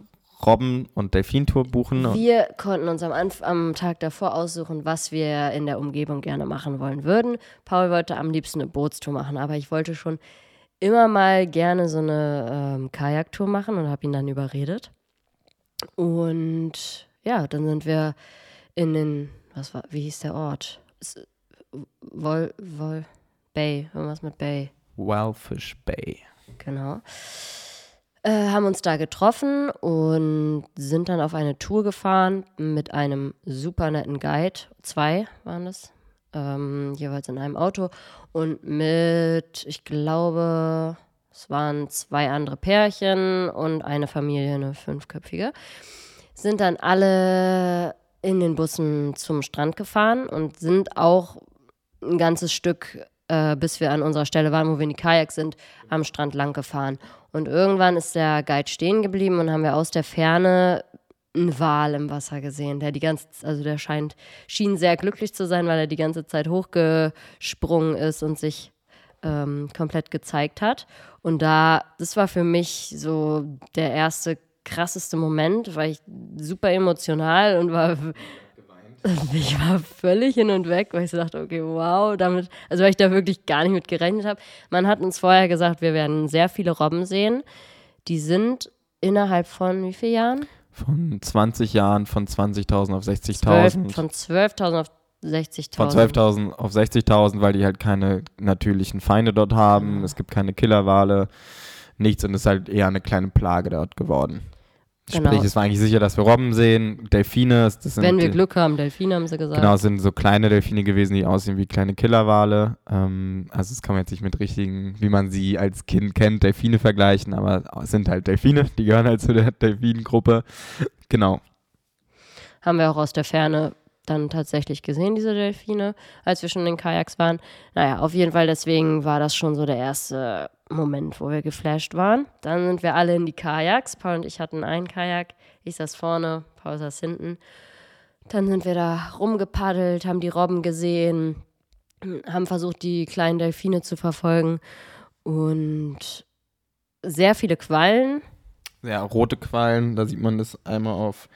Robben- und Delfintour buchen. Wir konnten uns am, Anf am Tag davor aussuchen, was wir in der Umgebung gerne machen wollen würden. Paul wollte am liebsten eine Bootstour machen, aber ich wollte schon immer mal gerne so eine ähm, Kajaktour machen und habe ihn dann überredet. Und ja, dann sind wir in den, was war, wie hieß der Ort? Wol, Wol, Bay, irgendwas mit Bay. Wildfish Bay. Genau. Äh, haben uns da getroffen und sind dann auf eine Tour gefahren mit einem super netten Guide. Zwei waren das. Ähm, jeweils in einem Auto. Und mit, ich glaube, es waren zwei andere Pärchen und eine Familie, eine fünfköpfige. Sind dann alle in den Bussen zum Strand gefahren und sind auch ein ganzes Stück, äh, bis wir an unserer Stelle waren, wo wir in die Kajaks sind, am Strand lang gefahren. Und irgendwann ist der Guide stehen geblieben und haben wir aus der Ferne einen Wal im Wasser gesehen, der die ganze, also der scheint, schien sehr glücklich zu sein, weil er die ganze Zeit hochgesprungen ist und sich ähm, komplett gezeigt hat. Und da, das war für mich so der erste krasseste Moment, weil ich super emotional und war ich war völlig hin und weg, weil ich so dachte, okay, wow, damit, also weil ich da wirklich gar nicht mit gerechnet habe. Man hat uns vorher gesagt, wir werden sehr viele Robben sehen. Die sind innerhalb von wie vielen Jahren? Von 20 Jahren von 20.000 auf 12, 60.000. von 12.000 auf 60.000. Von 12.000 auf 60.000, weil die halt keine natürlichen Feinde dort haben. Es gibt keine Killerwale, nichts und es ist halt eher eine kleine Plage dort geworden. Genau. Sprich, es war eigentlich sicher, dass wir Robben sehen, Delfine. Das sind Wenn wir Glück haben, Delfine haben sie gesagt. Genau, es sind so kleine Delfine gewesen, die aussehen wie kleine Killerwale. Ähm, also das kann man jetzt nicht mit richtigen, wie man sie als Kind kennt, Delfine vergleichen, aber es sind halt Delfine, die gehören halt zu der Delfinengruppe. Genau. Haben wir auch aus der Ferne dann tatsächlich gesehen, diese Delfine, als wir schon in den Kajaks waren. Naja, auf jeden Fall, deswegen war das schon so der erste Moment, wo wir geflasht waren. Dann sind wir alle in die Kajaks. Paul und ich hatten einen Kajak. Ich saß vorne, Paul saß hinten. Dann sind wir da rumgepaddelt, haben die Robben gesehen, haben versucht, die kleinen Delfine zu verfolgen und sehr viele Quallen. Ja, rote Quallen, da sieht man das einmal auf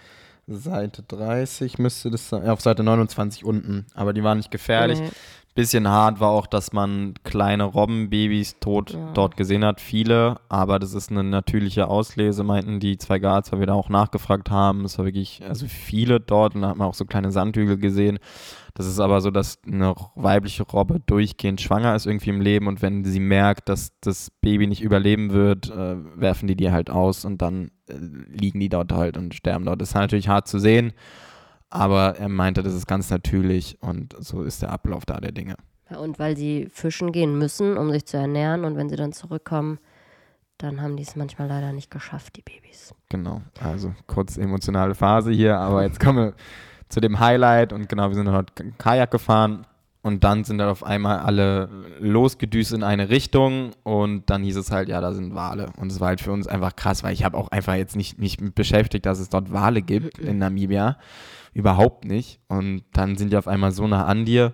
Seite 30, müsste das sein, auf Seite 29 unten. Aber die waren nicht gefährlich. Nee. Bisschen hart war auch, dass man kleine Robbenbabys tot Ja. dort gesehen hat, viele, aber das ist eine natürliche Auslese, meinten die zwei Guards, weil wir da auch nachgefragt haben. Es war wirklich, also viele dort und da hat man auch so kleine Sandhügel gesehen. Das ist aber so, dass eine weibliche Robbe durchgehend schwanger ist irgendwie im Leben und wenn sie merkt, dass das Baby nicht überleben wird, äh, werfen die die halt aus und dann äh, liegen die dort halt und sterben dort. Das ist natürlich hart zu sehen, aber er meinte, das ist ganz natürlich und so ist der Ablauf da der Dinge. Ja, und weil sie fischen gehen müssen, um sich zu ernähren. Und wenn sie dann zurückkommen, dann haben die es manchmal leider nicht geschafft, die Babys. Genau, also kurz emotionale Phase hier, aber jetzt kommen wir zu dem Highlight und genau, wir sind dort Kajak gefahren und dann sind dann auf einmal alle losgedüst in eine Richtung und dann hieß es halt, ja, da sind Wale und es war halt für uns einfach krass, weil ich habe auch einfach jetzt nicht, nicht mit beschäftigt, dass es dort Wale gibt in Namibia, überhaupt nicht und dann sind die auf einmal so nah an dir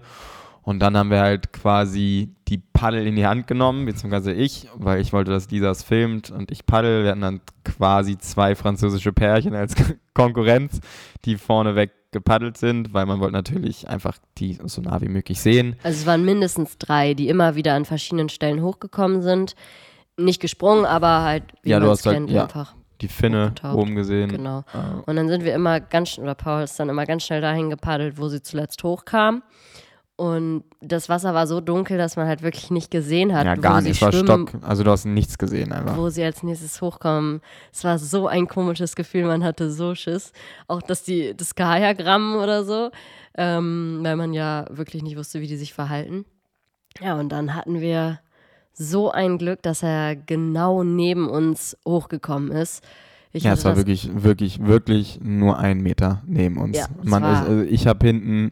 und dann haben wir halt quasi die Paddel in die Hand genommen, beziehungsweise ich, weil ich wollte, dass Lisa es filmt und ich paddel. Wir hatten dann quasi zwei französische Pärchen als Konkurrenz, die vorneweg gepaddelt sind, weil man wollte natürlich einfach die so nah wie möglich sehen. Also es waren mindestens drei, die immer wieder an verschiedenen Stellen hochgekommen sind. Nicht gesprungen, aber halt, wie Ja, du man es hast halt- kennt, ja. einfach. Die Finne oben gesehen. Genau. Äh, Und dann sind wir immer ganz, oder Paul ist dann immer ganz schnell dahin gepaddelt, wo sie zuletzt hochkam. Und das Wasser war so dunkel, dass man halt wirklich nicht gesehen hat, ja, wo gar sie nicht. Es war Stock. Also du hast nichts gesehen einfach. wo sie als nächstes hochkommen. Es war so ein komisches Gefühl, man hatte so Schiss. Auch dass die, das Kajagramm oder so, ähm, weil man ja wirklich nicht wusste, wie die sich verhalten. Ja, und dann hatten wir so ein Glück, dass er genau neben uns hochgekommen ist. Ich ja, es war wirklich, wirklich, wirklich nur ein Meter neben uns. Ja, Man ist, also ich habe hinten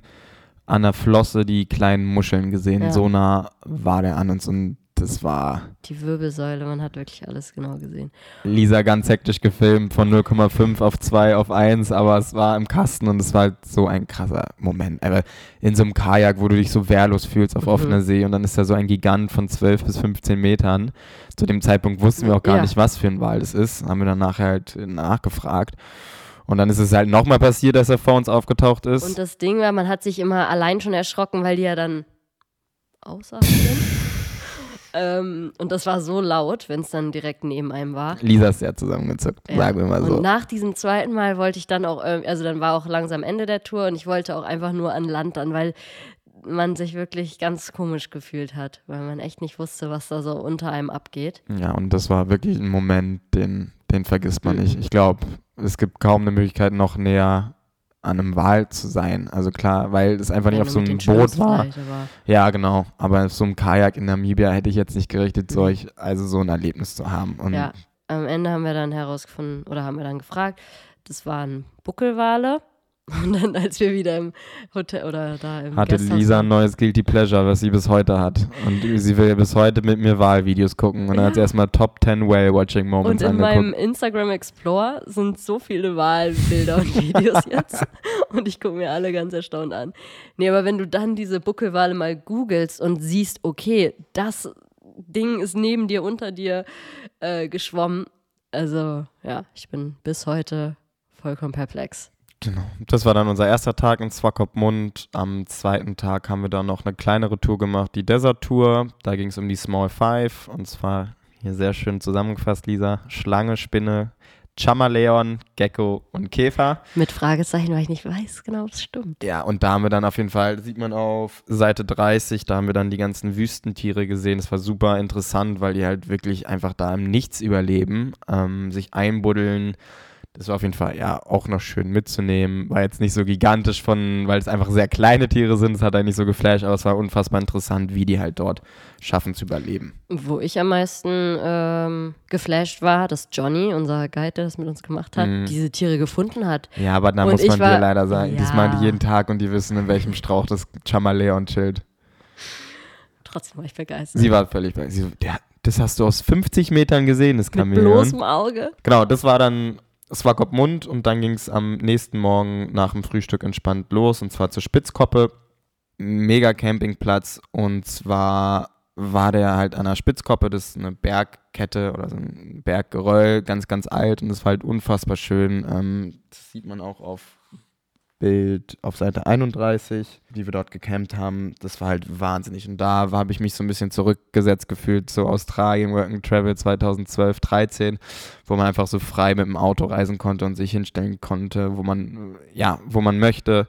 an der Flosse die kleinen Muscheln gesehen. Ja. So nah war der an uns und das war die Wirbelsäule, man hat wirklich alles genau gesehen. Lisa ganz hektisch gefilmt von 0,5 auf 2 auf 1, aber es war im Kasten und es war halt so ein krasser Moment. Aber in so einem Kajak, wo du dich so wehrlos fühlst auf Mhm. offener See und dann ist da so ein Gigant von 12 bis 15 Metern. Zu dem Zeitpunkt wussten wir auch gar Ja. nicht, was für ein Wal das ist. Haben wir dann nachher halt nachgefragt. Und dann ist es halt nochmal passiert, dass er vor uns aufgetaucht ist. Und das Ding war, man hat sich immer allein schon erschrocken, weil die ja dann ausatmen. Ähm, und das war so laut, wenn es dann direkt neben einem war. Lisa ist sehr zusammengezuckt, Ja. sagen wir mal so. Und nach diesem zweiten Mal wollte ich dann auch, ähm, also dann war auch langsam Ende der Tour und ich wollte auch einfach nur an Land dann, weil man sich wirklich ganz komisch gefühlt hat, weil man echt nicht wusste, was da so unter einem abgeht. Ja, und das war wirklich ein Moment, den, den vergisst man Mhm. nicht. Ich glaube, es gibt kaum eine Möglichkeit, noch näher an einem Wal zu sein. Also klar, weil es einfach nicht Wenn auf so einem Boot war. Ja, genau. Aber auf so einem Kajak in Namibia hätte ich jetzt nicht gerichtet, Mhm. solch, also so ein Erlebnis zu haben. Und Ja, am Ende haben wir dann herausgefunden oder haben wir dann gefragt, das waren Buckelwale. Und dann, als wir wieder im Hotel oder da im hatte Gasthaus Lisa ein neues Guilty Pleasure, was sie bis heute hat. Und sie will bis heute mit mir Wahlvideos gucken. Und dann hat sie Ja. erstmal Top 10 Whale-Watching Und Moments in angeguckt. meinem Instagram Explorer sind so viele Wahlbilder und Videos jetzt. Und ich gucke mir alle ganz erstaunt an. Nee, aber wenn du dann diese Buckelwale mal googelst und siehst, okay, das Ding ist neben dir, unter dir äh, geschwommen. Also, ja, ich bin bis heute vollkommen perplex. Genau. Das war dann unser erster Tag in Swakopmund. Am zweiten Tag haben wir dann noch eine kleinere Tour gemacht, die Desert Tour. Da ging es um die Small Five und zwar hier sehr schön zusammengefasst, Lisa. Schlange, Spinne, Chamaleon, Gecko und Käfer. Mit Fragezeichen, weil ich nicht weiß genau, ob es stimmt. Ja, und da haben wir dann auf jeden Fall, sieht man auf Seite 30, da haben wir dann die ganzen Wüstentiere gesehen. Das war super interessant, weil die halt wirklich einfach da im Nichts überleben, ähm, sich einbuddeln, das war auf jeden Fall ja auch noch schön mitzunehmen. War jetzt nicht so gigantisch von, weil es einfach sehr kleine Tiere sind. Es hat eigentlich so geflasht, aber es war unfassbar interessant, wie die halt dort schaffen zu überleben. Wo ich am meisten ähm, geflasht war, dass Johnny, unser Guide, der das mit uns gemacht hat, Mhm. diese Tiere gefunden hat. Ja, aber da Und muss man war- dir leider sagen, Ja. das machen die jeden Tag und die wissen, in welchem Strauch das Chamaleon chillt. Trotzdem war ich begeistert. Sie war völlig bei. Sie, der, das hast du aus 50 Metern gesehen, das mit Chamäleon. bloßem Auge. Genau, das war dann Swakopmund und dann ging es am nächsten Morgen nach dem Frühstück entspannt los und zwar zur Spitzkoppe. Mega Campingplatz und zwar war der halt an der Spitzkoppe, das ist eine Bergkette oder so ein Berggeröll, ganz, ganz alt und das war halt unfassbar schön. Ähm, das sieht man auch auf Bild auf Seite 31, wie wir dort gecampt haben. Das war halt wahnsinnig. Und da habe ich mich so ein bisschen zurückgesetzt gefühlt, so Australien Work and Travel 2012, 13, wo man einfach so frei mit dem Auto reisen konnte und sich hinstellen konnte, wo man, ja, wo man möchte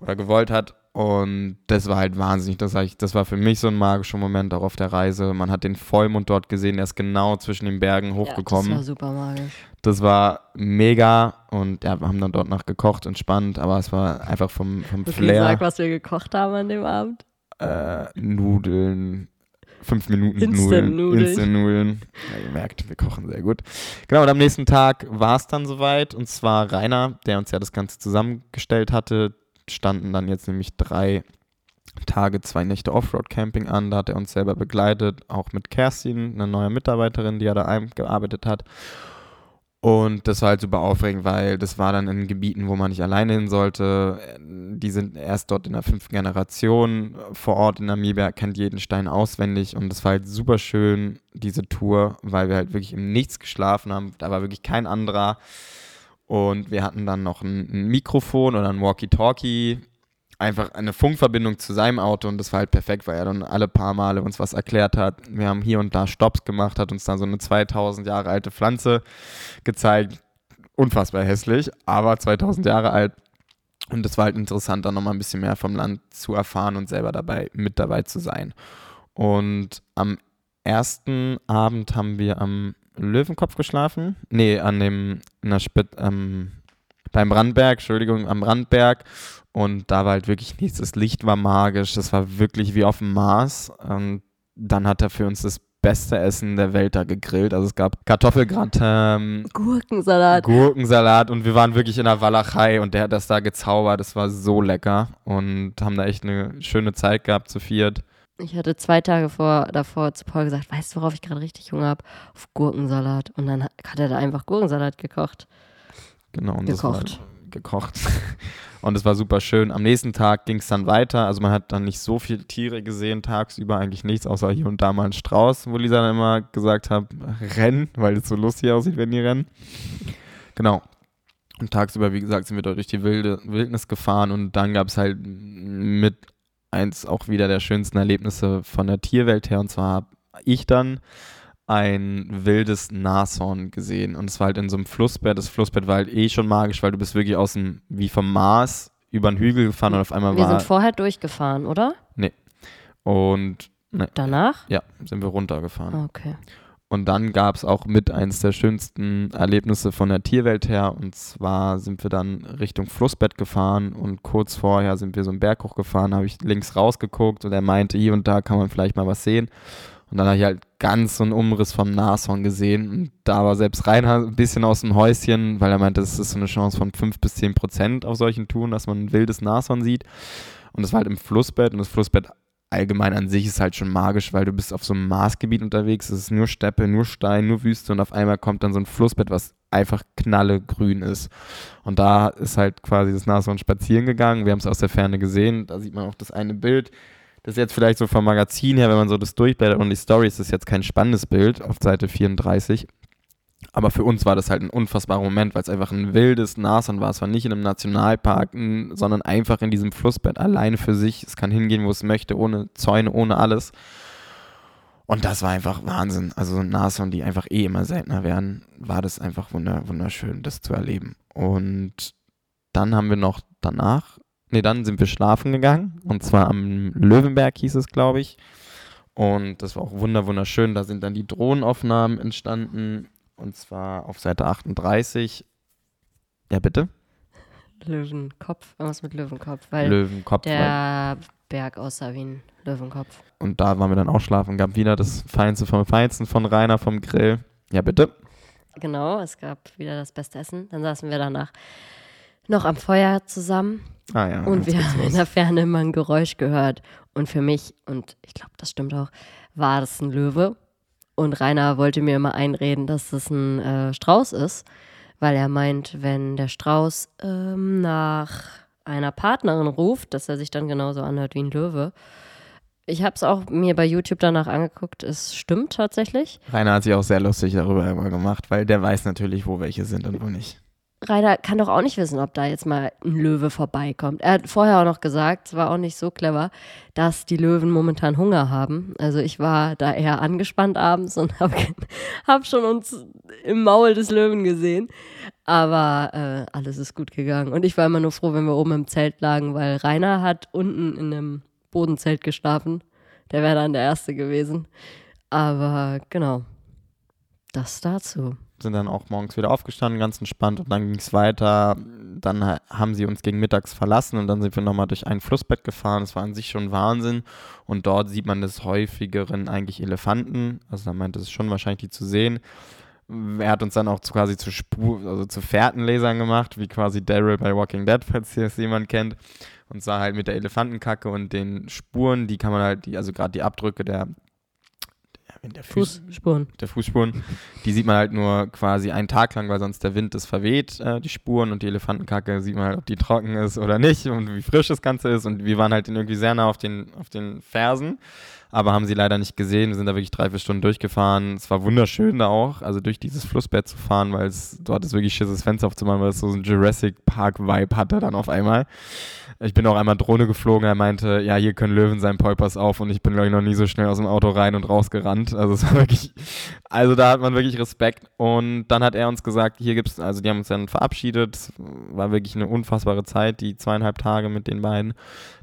oder gewollt hat. Und das war halt wahnsinnig. Das, war ich, das war für mich so ein magischer Moment auch auf der Reise. Man hat den Vollmond dort gesehen, der ist genau zwischen den Bergen hochgekommen. Ja, das war super magisch. Das war mega und ja, wir haben dann dort noch gekocht, entspannt, aber es war einfach vom, vom Okay, Flair. sag, was wir gekocht haben an dem Abend. Äh, Nudeln, fünf Minuten Instant-Nudeln. Nudeln. Instant-Nudeln. Ja, ihr merkt, wir kochen sehr gut. Genau, und am nächsten Tag war es dann soweit und zwar Rainer, der uns ja das Ganze zusammengestellt hatte, standen dann jetzt nämlich drei Tage, zwei Nächte Offroad-Camping an. Da hat er uns selber begleitet, auch mit Kerstin, eine neue Mitarbeiterin, die ja da eingearbeitet hat. Und das war halt super aufregend, weil das war dann in Gebieten, wo man nicht alleine hin sollte. Die sind erst dort in der fünften Generation vor Ort in Namibia, kennt jeden Stein auswendig. Und das war halt super schön, diese Tour, weil wir halt wirklich im Nichts geschlafen haben. Da war wirklich kein anderer. Und wir hatten dann noch ein, ein Mikrofon oder ein Walkie-Talkie, einfach eine Funkverbindung zu seinem Auto und das war halt perfekt, weil er dann alle paar Male uns was erklärt hat. Wir haben hier und da Stops gemacht, hat uns dann so eine 2000 Jahre alte Pflanze gezeigt. Unfassbar hässlich, aber 2000 Jahre alt. Und es war halt interessant, dann nochmal ein bisschen mehr vom Land zu erfahren und selber dabei, mit dabei zu sein. Und am ersten Abend haben wir am Löwenkopf geschlafen. Nee, an dem, in der Spit, ähm, beim Brandberg, Entschuldigung, am Brandberg. Und da war halt wirklich nichts. Das Licht war magisch. Das war wirklich wie auf dem Mars. Und dann hat er für uns das beste Essen der Welt da gegrillt. Also es gab Kartoffelgratin, Gurkensalat. Gurkensalat und wir waren wirklich in der Walachei und der hat das da gezaubert. Das war so lecker und haben da echt eine schöne Zeit gehabt zu viert. Ich hatte zwei Tage vor, davor zu Paul gesagt, weißt du, worauf ich gerade richtig Hunger habe? Auf Gurkensalat. Und dann hat er da einfach Gurkensalat gekocht. Genau. Und Gekocht. Das war, gekocht. Und es war super schön. Am nächsten Tag ging es dann weiter. Also man hat dann nicht so viele Tiere gesehen, tagsüber eigentlich nichts, außer hier und da mal ein Strauß, wo Lisa dann immer gesagt hat, rennen, weil es so lustig aussieht, wenn die rennen. Genau. Und tagsüber, wie gesagt, sind wir dort durch die wilde Wildnis gefahren und dann gab es halt mit eins auch wieder der schönsten Erlebnisse von der Tierwelt her. Und zwar habe ich dann ein wildes Nashorn gesehen. Und es war halt in so einem Flussbett. Das Flussbett war halt eh schon magisch, weil du bist wirklich aus dem, wie vom Mars über den Hügel gefahren und auf einmal Wir war. sind vorher durchgefahren, oder? Und ne, Danach? ja, sind wir runtergefahren. Okay. Und dann gab es auch mit eins der schönsten Erlebnisse von der Tierwelt her. Und zwar sind wir dann Richtung Flussbett gefahren und kurz vorher sind wir so einen Berg hochgefahren, habe ich links rausgeguckt und er meinte, hier und da kann man vielleicht mal was sehen. Und dann habe ich halt ganz so einen Umriss vom Nashorn gesehen. Und da war selbst Rainer ein bisschen aus dem Häuschen, weil er meinte, es ist so eine Chance von 5 bis 10 Prozent auf solchen Touren, dass man ein wildes Nashorn sieht. Und das war halt im Flussbett und das Flussbett allgemein an sich ist halt schon magisch, weil du bist auf so einem Marsgebiet unterwegs, es ist nur Steppe, nur Stein, nur Wüste und auf einmal kommt dann so ein Flussbett, was einfach knallegrün ist. Und da ist halt quasi das Nashorn spazieren gegangen, wir haben es aus der Ferne gesehen, da sieht man auch das eine Bild, das ist jetzt vielleicht so vom Magazin her, wenn man so das durchblättert und die Story ist das jetzt kein spannendes Bild auf Seite 34, aber für uns war das halt ein unfassbarer Moment, weil es einfach ein wildes Nashorn war. Es war nicht in einem Nationalpark, sondern einfach in diesem Flussbett alleine für sich. Es kann hingehen, wo es möchte, ohne Zäune, ohne alles. Und das war einfach Wahnsinn. Also so Nashorn, die einfach eh immer seltener werden, war das einfach wunder wunderschön, das zu erleben. Und dann haben wir noch danach, nee, dann sind wir schlafen gegangen. Und zwar am Löwenberg hieß es, glaube ich. Und das war auch wunder wunderschön. Da sind dann die Drohnenaufnahmen entstanden. Und zwar auf Seite 38. Ja, bitte? Löwenkopf, irgendwas mit Löwenkopf, weil Löwenkopf. weil- der Berg aussah wie ein Löwenkopf. Und da waren wir dann auch schlafen. Gab wieder das Feinste vom Feinsten von Rainer vom Grill. Ja, bitte. Genau, es gab wieder das beste Essen. Dann saßen wir danach noch am Feuer zusammen Ah ja. und wir haben in der Ferne immer ein Geräusch gehört. Und für mich, und ich glaube, das stimmt auch, war das ein Löwe. Und Rainer wollte mir immer einreden, dass das ein äh, Strauß ist, weil er meint, wenn der Strauß ähm, nach einer Partnerin ruft, dass er sich dann genauso anhört wie ein Löwe. Ich habe es auch mir bei YouTube danach angeguckt. Es stimmt tatsächlich. Rainer hat sich auch sehr lustig darüber immer gemacht, weil der weiß natürlich, wo welche sind und wo nicht. Rainer kann doch auch nicht wissen, ob da jetzt mal ein Löwe vorbeikommt. Er hat vorher auch noch gesagt, es war auch nicht so clever, dass die Löwen momentan Hunger haben. Also ich war da eher angespannt abends und habe hab schon uns im Maul des Löwen gesehen. Aber äh, alles ist gut gegangen. Und ich war immer nur froh, wenn wir oben im Zelt lagen, weil Rainer hat unten in einem Bodenzelt geschlafen. Der wäre dann der Erste gewesen. Aber genau, das dazu. Sind dann auch morgens wieder aufgestanden, ganz entspannt und dann ging es weiter. Dann ha- haben sie uns gegen mittags verlassen und dann sind wir nochmal durch ein Flussbett gefahren. Das war an sich schon Wahnsinn. Und dort sieht man des häufigeren eigentlich Elefanten. Also da meinte es schon wahrscheinlich die zu sehen. Er hat uns dann auch quasi zu Spur, also zu Fährtenlesern gemacht, wie quasi Daryl bei Walking Dead, falls hier es jemand kennt. Und zwar halt mit der Elefantenkacke und den Spuren, die kann man halt, die, also gerade die Abdrücke der, der, der Füße, Fußspuren. der Fußspuren, die sieht man halt nur quasi einen Tag lang, weil sonst der Wind das verweht, äh, die Spuren und die Elefantenkacke. Sieht man halt, ob die trocken ist oder nicht und wie frisch das Ganze ist. Und wir waren halt irgendwie sehr nah auf den, auf den Fersen, aber haben sie leider nicht gesehen, wir sind da wirklich drei, vier Stunden durchgefahren, es war wunderschön da auch, also durch dieses Flussbett zu fahren, weil es, dort ist wirklich Schiss, das Fenster aufzumachen, weil es so ein Jurassic Park Vibe hatte dann auf einmal. Ich bin auch einmal Drohne geflogen, er meinte, ja, hier können Löwen sein, Polpers auf und ich bin, glaube ich, noch nie so schnell aus dem Auto rein und rausgerannt. Also es war wirklich, also da hat man wirklich Respekt. Und dann hat er uns gesagt, hier gibt's, also die haben uns dann verabschiedet, Es war wirklich eine unfassbare Zeit, die zweieinhalb Tage mit den beiden,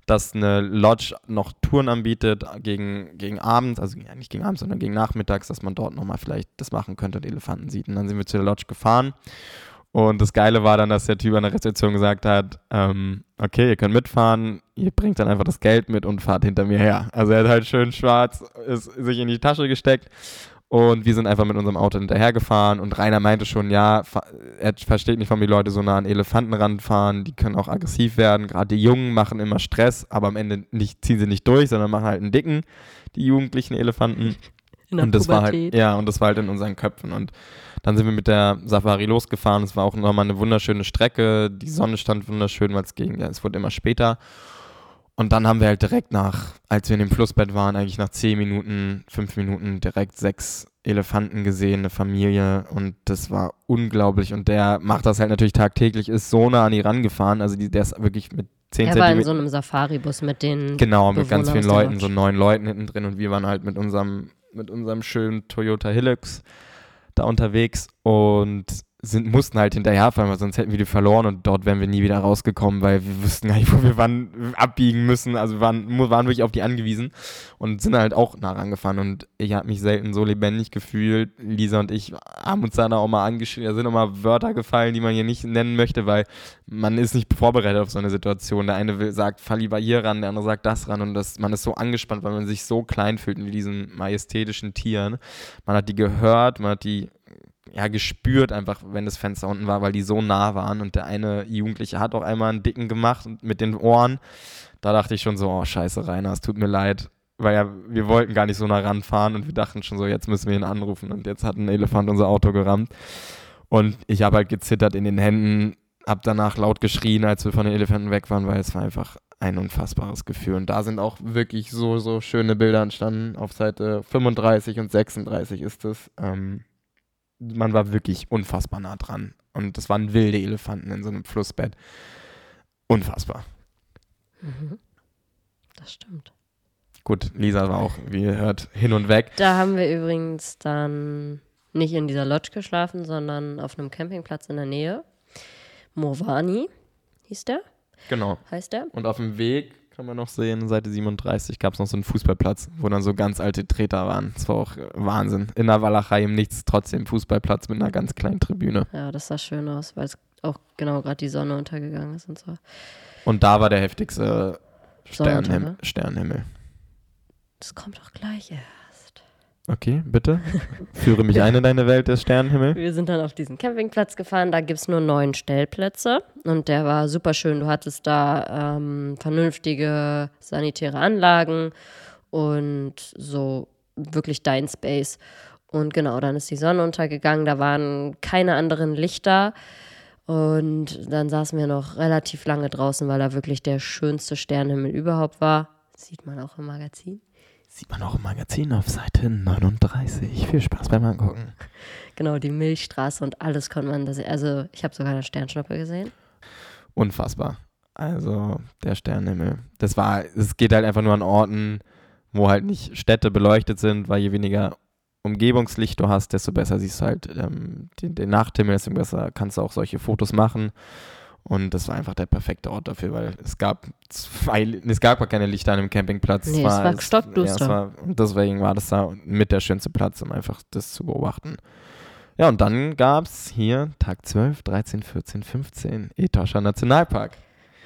dass eine Lodge noch Touren anbietet gegen, gegen Abend, also ja, nicht gegen Abend, sondern gegen Nachmittags, dass man dort nochmal vielleicht das machen könnte und Elefanten sieht. Und dann sind wir zu der Lodge gefahren. Und das Geile war dann, dass der Typ an der Rezeption gesagt hat, ähm, okay, ihr könnt mitfahren, ihr bringt dann einfach das Geld mit und fahrt hinter mir her. Also er hat halt schön schwarz ist, sich in die Tasche gesteckt und wir sind einfach mit unserem Auto hinterhergefahren und Rainer meinte schon, ja, er versteht nicht, warum die Leute so nah an Elefanten ranfahren, die können auch aggressiv werden, gerade die Jungen machen immer Stress, aber am Ende nicht, ziehen sie nicht durch, sondern machen halt einen dicken, die jugendlichen Elefanten. In der Und das war halt, Pubertät. ja, und das war halt in unseren Köpfen. Und dann sind wir mit der Safari losgefahren. Es war auch nochmal eine wunderschöne Strecke. Die Sonne stand wunderschön, weil es ging, ja, es wurde immer später. Und dann haben wir halt direkt nach, als wir in dem Flussbett waren, eigentlich nach zehn Minuten, fünf Minuten direkt sechs Elefanten gesehen, eine Familie. Und das war unglaublich. Und der macht das halt natürlich tagtäglich, ist so nah an die rangefahren. Also die, der ist wirklich mit zehn Er war in so einem Safari-Bus mit den. Genau, mit ganz Bewohner vielen Leuten, so neun Leuten hinten drin und wir waren halt mit unserem, mit unserem schönen Toyota Hilux da unterwegs und sind, mussten halt hinterherfahren, weil sonst hätten wir die verloren und dort wären wir nie wieder rausgekommen, weil wir wussten gar nicht, wo wir wann abbiegen müssen. Also wir waren, waren wirklich auf die angewiesen und sind halt auch nah rangefahren und ich habe mich selten so lebendig gefühlt. Lisa und ich haben uns dann auch mal angeschrieben, da sind auch mal Wörter gefallen, die man hier nicht nennen möchte, weil man ist nicht vorbereitet auf so eine Situation. Der eine will, sagt, fall lieber hier ran, der andere sagt das ran und das, man ist so angespannt, weil man sich so klein fühlt mit diesen majestätischen Tieren. Man hat die gehört, man hat die ja, gespürt einfach, wenn das Fenster unten war, weil die so nah waren und der eine Jugendliche hat auch einmal einen dicken gemacht mit den Ohren. Da dachte ich schon so, oh scheiße, Rainer, es tut mir leid, weil ja, wir wollten gar nicht so nah ranfahren und wir dachten schon so, jetzt müssen wir ihn anrufen und jetzt hat ein Elefant unser Auto gerammt. Und ich habe halt gezittert in den Händen, habe danach laut geschrien, als wir von den Elefanten weg waren, weil es war einfach ein unfassbares Gefühl. Und da sind auch wirklich so, so schöne Bilder entstanden. Auf Seite 35 und 36 ist es. Ähm, man war wirklich unfassbar nah dran. Und das waren wilde Elefanten in so einem Flussbett. Unfassbar. Mhm. Das stimmt. Gut, Lisa war auch, wie ihr hört, hin und weg. Da haben wir übrigens dann nicht in dieser Lodge geschlafen, sondern auf einem Campingplatz in der Nähe. Movani hieß der, Genau. heißt der. Und auf dem Weg kann man noch sehen, Seite 37 gab es noch so einen Fußballplatz, wo dann so ganz alte Treter waren. Das war auch äh, Wahnsinn. In der Walachei im Nichts, trotzdem Fußballplatz mit einer ganz kleinen Tribüne. Ja, das sah schön aus, weil es auch genau gerade die Sonne untergegangen ist und so. Und da war der heftigste Sternhim? Sternenhimmel. Das kommt auch gleich erst. Okay, bitte. Führe mich ein in deine Welt des Sternenhimmel. Wir sind dann auf diesen Campingplatz gefahren, da gibt es nur neun Stellplätze und der war super schön. Du hattest da ähm, vernünftige sanitäre Anlagen und so wirklich dein Space. Und genau, dann ist die Sonne untergegangen, da waren keine anderen Lichter. Und dann saßen wir noch relativ lange draußen, weil da wirklich der schönste Sternenhimmel überhaupt war. Sieht man auch im Magazin. Sieht man auch im Magazin auf Seite 39. Viel Spaß beim Angucken. Genau, die Milchstraße und alles konnte man da sehen. Also ich habe sogar eine Sternschnuppe gesehen. Unfassbar. Also der Sternenhimmel. Das war, es geht halt einfach nur an Orten, wo halt nicht Städte beleuchtet sind, weil je weniger Umgebungslicht du hast, desto besser siehst du halt ähm, den, den Nachthimmel, desto besser kannst du auch solche Fotos machen. Und das war einfach der perfekte Ort dafür, weil es gab zwei, es gab gar keine Lichter an dem Campingplatz. Nee, es war stockduster. Ja, es war, und deswegen war das da mit der schönste Platz, um einfach das zu beobachten. Ja, und dann gab es hier Tag 12, 13, 14, 15, Etosha Nationalpark.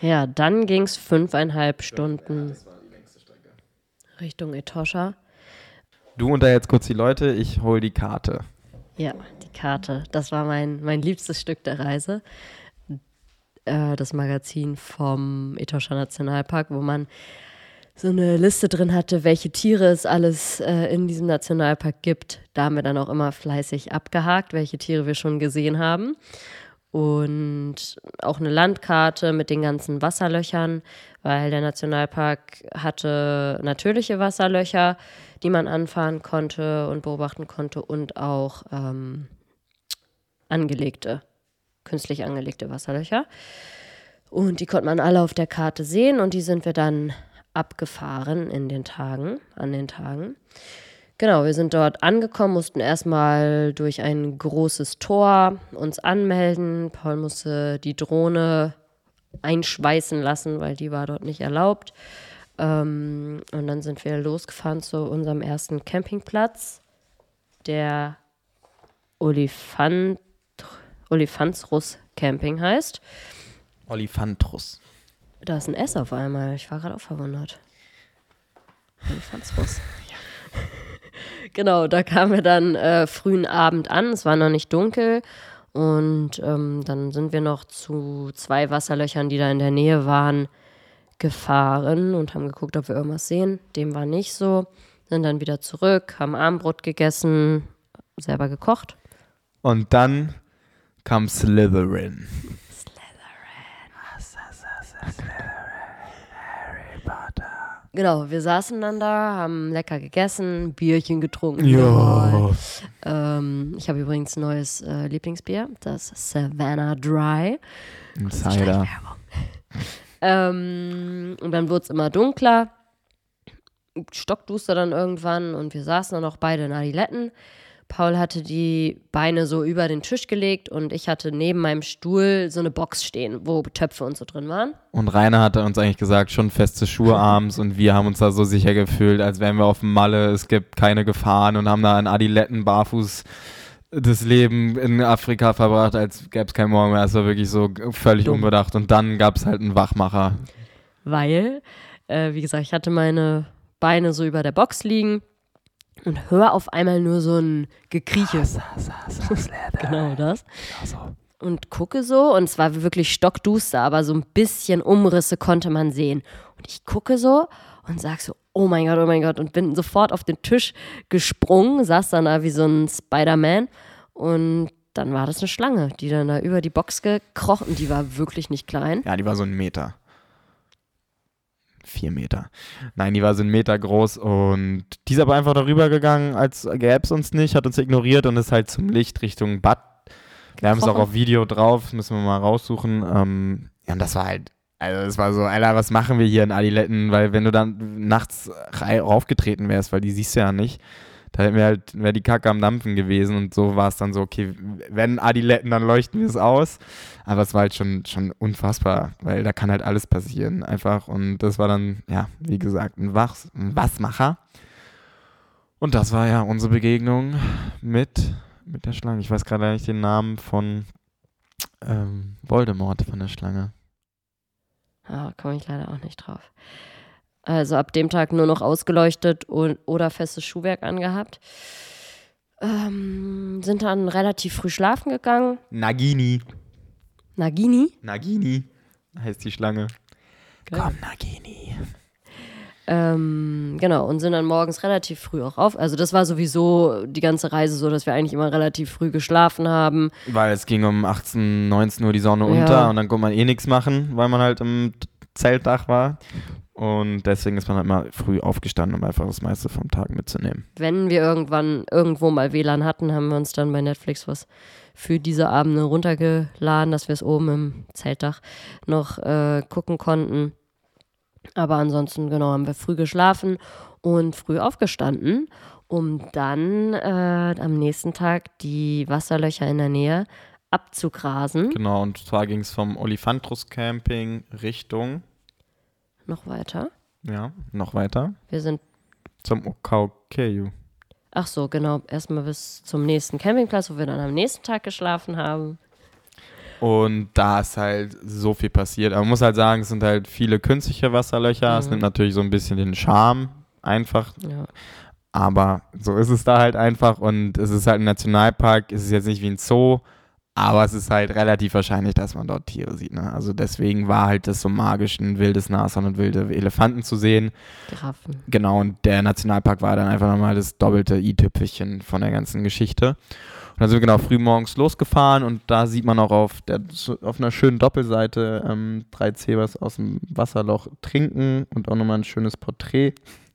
Ja, dann ging es fünfeinhalb Stunden Richtung Etosha. Du unterhältst kurz die Leute, ich hol die Karte. Ja, die Karte. Das war mein, mein liebstes Stück der Reise. Äh, das Magazin vom Etosha Nationalpark, wo man so eine Liste drin hatte, welche Tiere es alles äh, in diesem Nationalpark gibt. Da haben wir dann auch immer fleißig abgehakt, welche Tiere wir schon gesehen haben. Und auch eine Landkarte mit den ganzen Wasserlöchern, weil der Nationalpark hatte natürliche Wasserlöcher, die man anfahren konnte und beobachten konnte und auch ähm, angelegte, künstlich angelegte Wasserlöcher. Und die konnte man alle auf der Karte sehen und die sind wir dann abgefahren in den Tagen, an den Tagen. Genau, wir sind dort angekommen, mussten erstmal durch ein großes Tor uns anmelden. Paul musste die Drohne einschweißen lassen, weil die war dort nicht erlaubt. Ähm, und dann sind wir losgefahren zu unserem ersten Campingplatz, der Olifant, Olifantsruss Camping heißt. Olifantrus. Da ist ein S auf einmal. Ich war gerade auch verwundert. Olifantsruss. genau, da kamen wir dann äh, frühen Abend an. Es war noch nicht dunkel. Und ähm, dann sind wir noch zu zwei Wasserlöchern, die da in der Nähe waren, gefahren und haben geguckt, ob wir irgendwas sehen. Dem war nicht so. Sind dann wieder zurück, haben Armbrot gegessen, selber gekocht. Und dann kam Slytherin. Genau, wir saßen dann da, haben lecker gegessen, Bierchen getrunken. jawohl. Ähm, ich habe übrigens ein neues äh, Lieblingsbier, das Savannah Dry. Ein Cider. Ähm, und dann wurde es immer dunkler, stockduster dann irgendwann und wir saßen dann auch beide in Adiletten. Paul hatte die Beine so über den Tisch gelegt und ich hatte neben meinem Stuhl so eine Box stehen, wo Töpfe und so drin waren. Und Rainer hatte uns eigentlich gesagt, schon feste Schuhe abends und wir haben uns da so sicher gefühlt, als wären wir auf dem Malle, es gibt keine Gefahren und haben da in Adiletten barfuß das Leben in Afrika verbracht, als gäbe es keinen Morgen mehr. Es war wirklich so völlig Dumm. unbedacht. Und dann gab es halt einen Wachmacher. Weil, äh, wie gesagt, ich hatte meine Beine so über der Box liegen und höre auf einmal nur so ein Gekrieche. genau das. Und gucke so und es war wirklich stockduster, aber so ein bisschen Umrisse konnte man sehen. Und ich gucke so und sag so, oh mein Gott, oh mein Gott und bin sofort auf den Tisch gesprungen, saß dann da wie so ein Spider-Man und dann war das eine Schlange, die dann da über die Box gekrochen, und die war wirklich nicht klein. Ja, die war so ein Meter. Vier Meter. Nein, die war so ein Meter groß und die ist aber einfach darüber gegangen, als gäbe es uns nicht, hat uns ignoriert und ist halt zum Licht Richtung Bad. Wir haben es auch auf Video drauf, müssen wir mal raussuchen. Ähm, ja, und das war halt, also es war so, Alter, was machen wir hier in Adiletten? Weil wenn du dann nachts raufgetreten wärst, weil die siehst du ja nicht, Da wäre halt, wär die Kacke am Dampfen gewesen und so war es dann so, okay, wenn Adiletten, dann leuchten wir es aus. Aber es war halt schon, schon unfassbar, weil da kann halt alles passieren einfach. Und das war dann, ja, wie gesagt, ein, Wachs, ein Wasmacher. Und das war ja unsere Begegnung mit, mit der Schlange. Ich weiß gerade nicht den Namen von ähm, Voldemort von der Schlange. Ja, komme ich leider auch nicht drauf. Also ab dem Tag nur noch ausgeleuchtet und, oder festes Schuhwerk angehabt. Ähm, sind dann relativ früh schlafen gegangen. Nagini. Nagini? Nagini heißt die Schlange. Geil. Komm, Nagini. Ähm, genau, und sind dann morgens relativ früh auch auf. Also das war sowieso die ganze Reise so, dass wir eigentlich immer relativ früh geschlafen haben. Weil es ging um 18, 19 Uhr die Sonne Ja. unter und dann konnte man eh nichts machen, weil man halt im Zeltdach war. Und deswegen ist man halt immer früh aufgestanden, um einfach das meiste vom Tag mitzunehmen. Wenn wir irgendwann irgendwo mal WLAN hatten, haben wir uns dann bei Netflix was für diese Abende runtergeladen, dass wir es oben im Zeltdach noch äh, gucken konnten. Aber ansonsten, genau, haben wir früh geschlafen und früh aufgestanden, um dann äh, am nächsten Tag die Wasserlöcher in der Nähe abzugrasen. Genau, und zwar ging es vom Olifantrus Camping Richtung, Noch weiter. ja, noch weiter Wir sind, zum Okaukeu. ach so, genau, erstmal bis zum nächsten Campingplatz, wo wir dann am nächsten Tag geschlafen haben. Und da ist halt so viel passiert. Aber man muss halt sagen, es sind halt viele künstliche Wasserlöcher. Es Mhm. nimmt natürlich so ein bisschen den Charme einfach. Ja. Aber so ist es da halt einfach. Und es ist halt ein Nationalpark. Es ist jetzt nicht wie ein Zoo. Aber es ist halt relativ wahrscheinlich, dass man dort Tiere sieht. Ne? Also deswegen war halt das so magisch, ein wildes Nashorn und wilde Elefanten zu sehen. Giraffen. Genau, und der Nationalpark war dann einfach nochmal das doppelte i-Tüpfelchen von der ganzen Geschichte. Und dann sind wir genau früh morgens losgefahren und da sieht man auch auf, der, auf einer schönen Doppelseite ähm, drei Zebras aus dem Wasserloch trinken und auch nochmal ein schönes Porträt,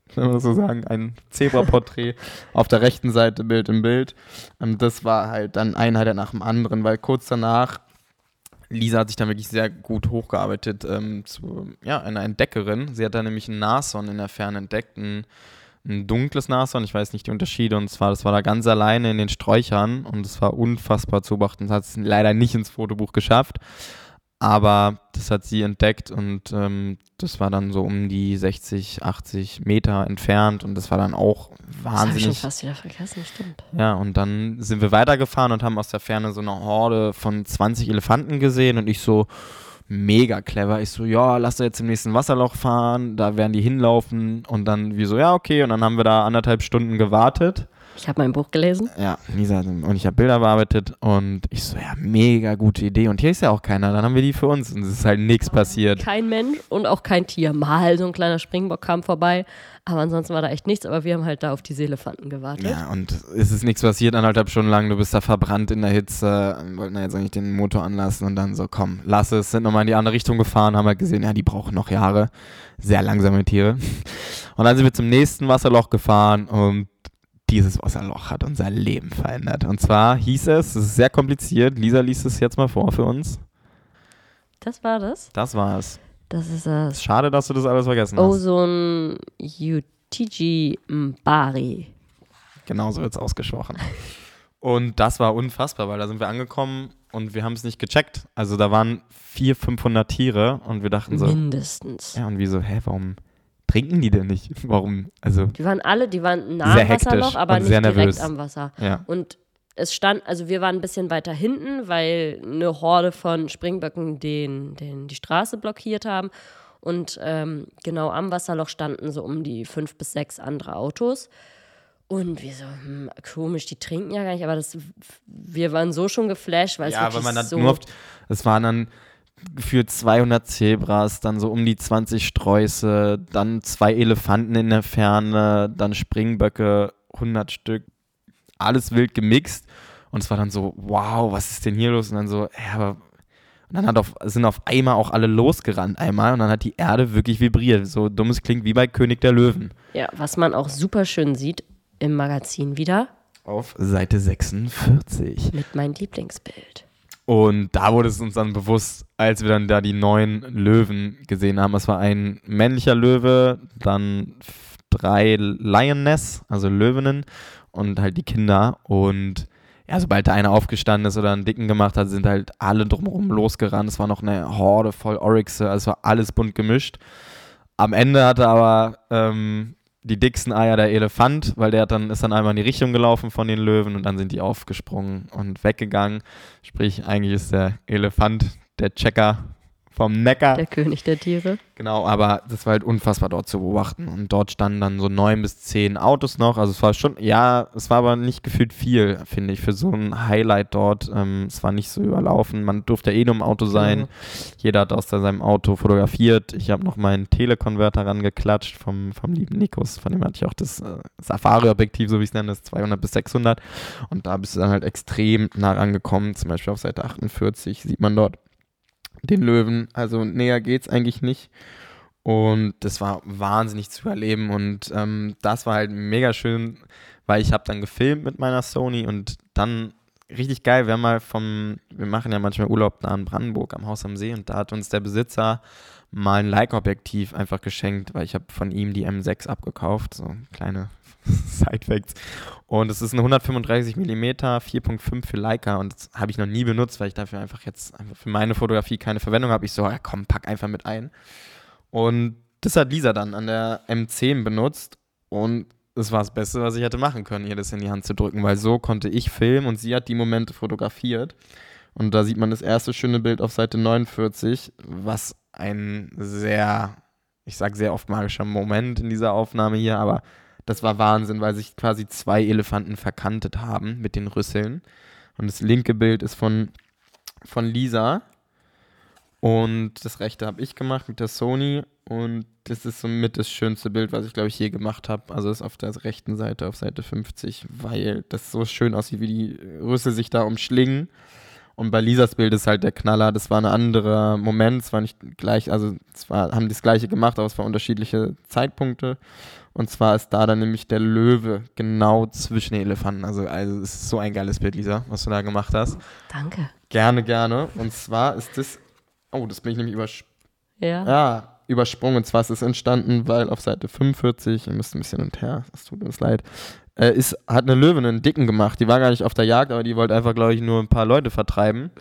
wenn man das so sagen, ein Zebraporträt auf der rechten Seite Bild im Bild. Und das war halt dann ein Highlight nach dem anderen, weil kurz danach Lisa hat sich dann wirklich sehr gut hochgearbeitet ähm, zu ja, einer Entdeckerin. Sie hat da nämlich ein Nashorn in der Ferne entdeckt, ein, ein dunkles Nashorn, ich weiß nicht die Unterschiede. Und zwar, das war da ganz alleine in den Sträuchern und es war unfassbar zu beobachten. Das hat es leider nicht ins Fotobuch geschafft, aber das hat sie entdeckt und ähm, das war dann so um die 60, 80 Meter entfernt und das war dann auch Das habe ich schon wahnsinnig fast wieder vergessen, stimmt. ja, und dann sind wir weitergefahren und haben aus der Ferne so eine Horde von 20 Elefanten gesehen und ich so mega clever. Ich so, ja, lass da jetzt im nächsten Wasserloch fahren, da werden die hinlaufen und dann wir so, ja, okay, und dann haben wir da anderthalb Stunden gewartet. Ich habe mein Buch gelesen. Ja, Lisa und ich habe Bilder bearbeitet und ich so, ja, mega gute Idee und hier ist ja auch keiner, dann haben wir die für uns und es ist halt nichts passiert. Kein Mensch und auch kein Tier. Mal so ein kleiner Springbock kam vorbei, aber ansonsten war da echt nichts. Aber wir haben halt da auf diese Elefanten gewartet. Ja, und es ist nichts passiert, anderthalb Stunden lang, du bist da verbrannt in der Hitze, wollten da jetzt eigentlich den Motor anlassen und dann so, komm, lass es, sind nochmal in die andere Richtung gefahren, haben halt gesehen, ja, die brauchen noch Jahre, sehr langsame Tiere. Und dann sind wir zum nächsten Wasserloch gefahren und dieses Wasserloch hat unser Leben verändert. Und zwar hieß es, es ist sehr kompliziert, Lisa liest es jetzt mal vor für uns. Das war das. Das war's. Das ist das Schade, dass du das alles vergessen hast. Ozon Utiji Mbari. Genauso wird es ausgesprochen. Und das war unfassbar, weil da sind wir angekommen und wir haben es nicht gecheckt. Also da waren 400, 500 Tiere und wir dachten so, Mindestens. ja und wie so, hä, warum trinken die denn nicht? Warum? Also, Die waren alle, die waren nah am hektisch Wasserloch, aber nicht direkt nervös. am Wasser. ja. Und es stand, also wir waren ein bisschen weiter hinten, weil eine Horde von Springböcken den, den die Straße blockiert haben. Und ähm, genau am Wasserloch standen so um die fünf bis sechs andere Autos. Und wir so, hm, komisch, die trinken ja gar nicht, aber das, wir waren so schon geflasht, weil es Ja, wirklich weil man dann so nur oft, es waren dann gefühlt 200 Zebras, dann so um die 20 Sträuße, dann zwei Elefanten in der Ferne, dann Springböcke, 100 Stück, alles wild gemixt. Und es war dann so, wow, was ist denn hier los? Und dann so, ja, aber. Und dann hat auf, sind auf einmal auch alle losgerannt einmal und dann hat die Erde wirklich vibriert. So dumm es klingt wie bei König der Löwen. Ja, was man auch super schön sieht im Magazin wieder Auf Seite 46. mit meinem Lieblingsbild. Und da wurde es uns dann bewusst, als wir dann da die neuen Löwen gesehen haben. Es war ein männlicher Löwe, dann drei Lioness, also Löwinnen und halt die Kinder. Und ja, sobald da einer aufgestanden ist oder einen Dicken gemacht hat, sind halt alle drumherum losgerannt. Es war noch eine Horde voll Oryxe, also es war alles bunt gemischt. Am Ende hatte aber ähm, die dicksten Eier der Elefant, weil der dann ist dann einmal in die Richtung gelaufen von den Löwen und dann sind die aufgesprungen und weggegangen. Sprich, eigentlich ist der Elefant der Checker vom Neckar. Der König der Tiere. Genau, aber das war halt unfassbar dort zu beobachten. Und dort standen dann so neun bis zehn Autos noch. Also es war schon, ja, es war aber nicht gefühlt viel, finde ich, für so ein Highlight dort. Ähm, es war nicht so überlaufen. Man durfte ja eh nur im Auto sein. Mhm. Jeder hat aus seinem Auto fotografiert. Ich habe noch meinen Telekonverter rangeklatscht vom, vom lieben Nikos. Von dem hatte ich auch das äh, Safari-Objektiv, so wie ich es nenne, das 200 bis 600. Und da bist du dann halt extrem nah rangekommen. Zum Beispiel auf Seite 48 sieht man dort den Löwen. Also näher geht's eigentlich nicht. Und das war wahnsinnig zu erleben. Und ähm, das war halt mega schön, weil ich habe dann gefilmt mit meiner Sony und dann richtig geil. Wir haben mal vom, wir machen ja manchmal Urlaub da in Brandenburg am Haus am See und da hat uns der Besitzer mal ein Leica-Objektiv einfach geschenkt, weil ich habe von ihm die M6 abgekauft, so kleine Side-Facts. Und es ist ein 135 mm 4.5 für Leica und das habe ich noch nie benutzt, weil ich dafür einfach jetzt einfach für meine Fotografie keine Verwendung habe. Ich so, ja komm, pack einfach mit ein. Und das hat Lisa dann an der M10 benutzt und das war das Beste, was ich hätte machen können, ihr das in die Hand zu drücken, weil so konnte ich filmen und sie hat die Momente fotografiert. Und da sieht man das erste schöne Bild auf Seite 49, was ein sehr, ich sag sehr oft magischer Moment in dieser Aufnahme hier, aber das war Wahnsinn, weil sich quasi zwei Elefanten verkantet haben mit den Rüsseln. Und das linke Bild ist von, von Lisa. Und das rechte habe ich gemacht mit der Sony. Und das ist somit das schönste Bild, was ich, glaube ich, je gemacht habe. Also ist auf der rechten Seite, auf Seite 50, weil das so schön aussieht, wie die Rüssel sich da umschlingen. Und bei Lisas Bild ist halt der Knaller, das war ein anderer Moment, es war nicht gleich, also es war, haben das gleiche gemacht, aber es waren unterschiedliche Zeitpunkte. Und zwar ist da dann nämlich der Löwe genau zwischen den Elefanten. Also, also es ist so ein geiles Bild, Lisa, was du da gemacht hast. Danke. Gerne, gerne. Und zwar ist das, oh, das bin ich nämlich übersprungen. Ja. Ja, übersprungen. Und zwar ist es entstanden, weil auf Seite 45, ihr müsst ein bisschen und her, es tut uns leid, äh, ist, hat eine Löwin einen Dicken gemacht. Die war gar nicht auf der Jagd, aber die wollte einfach, glaube ich, nur ein paar Leute vertreiben.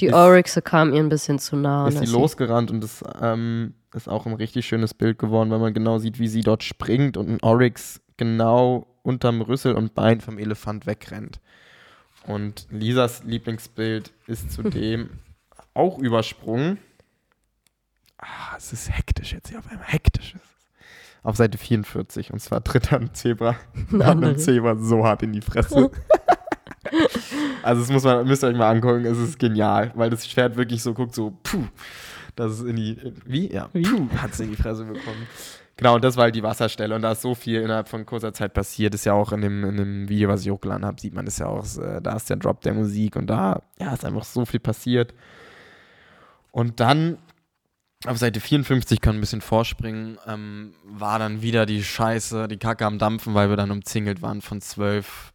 Die Oryxe kam ihr ein bisschen zu nah. Ist sie losgerannt und das ähm, ist auch ein richtig schönes Bild geworden, weil man genau sieht, wie sie dort springt und ein Oryx genau unterm Rüssel und Bein vom Elefant wegrennt. Und Lisas Lieblingsbild ist zudem auch übersprungen. Ah, es ist hektisch jetzt hier auf einmal. Hektisch ist es auf Seite 44 und zwar tritt ein Zebra ein Zebra so hart in die Fresse. also das muss man, müsst ihr euch mal angucken, es ist genial, weil das Pferd wirklich so guckt, so puh, das ist in die, wie? Ja, puh, hat es in die Fresse bekommen. Genau, und das war halt die Wasserstelle und da ist so viel innerhalb von kurzer Zeit passiert. Ist ja auch in dem, in dem Video, was ich hochgeladen habe, sieht man das ja auch. Äh, da ist der Drop der Musik und da ja, ist einfach so viel passiert. Und dann auf Seite 54 kann ein bisschen vorspringen, ähm, war dann wieder die Scheiße, die Kacke am Dampfen, weil wir dann umzingelt waren von zwölf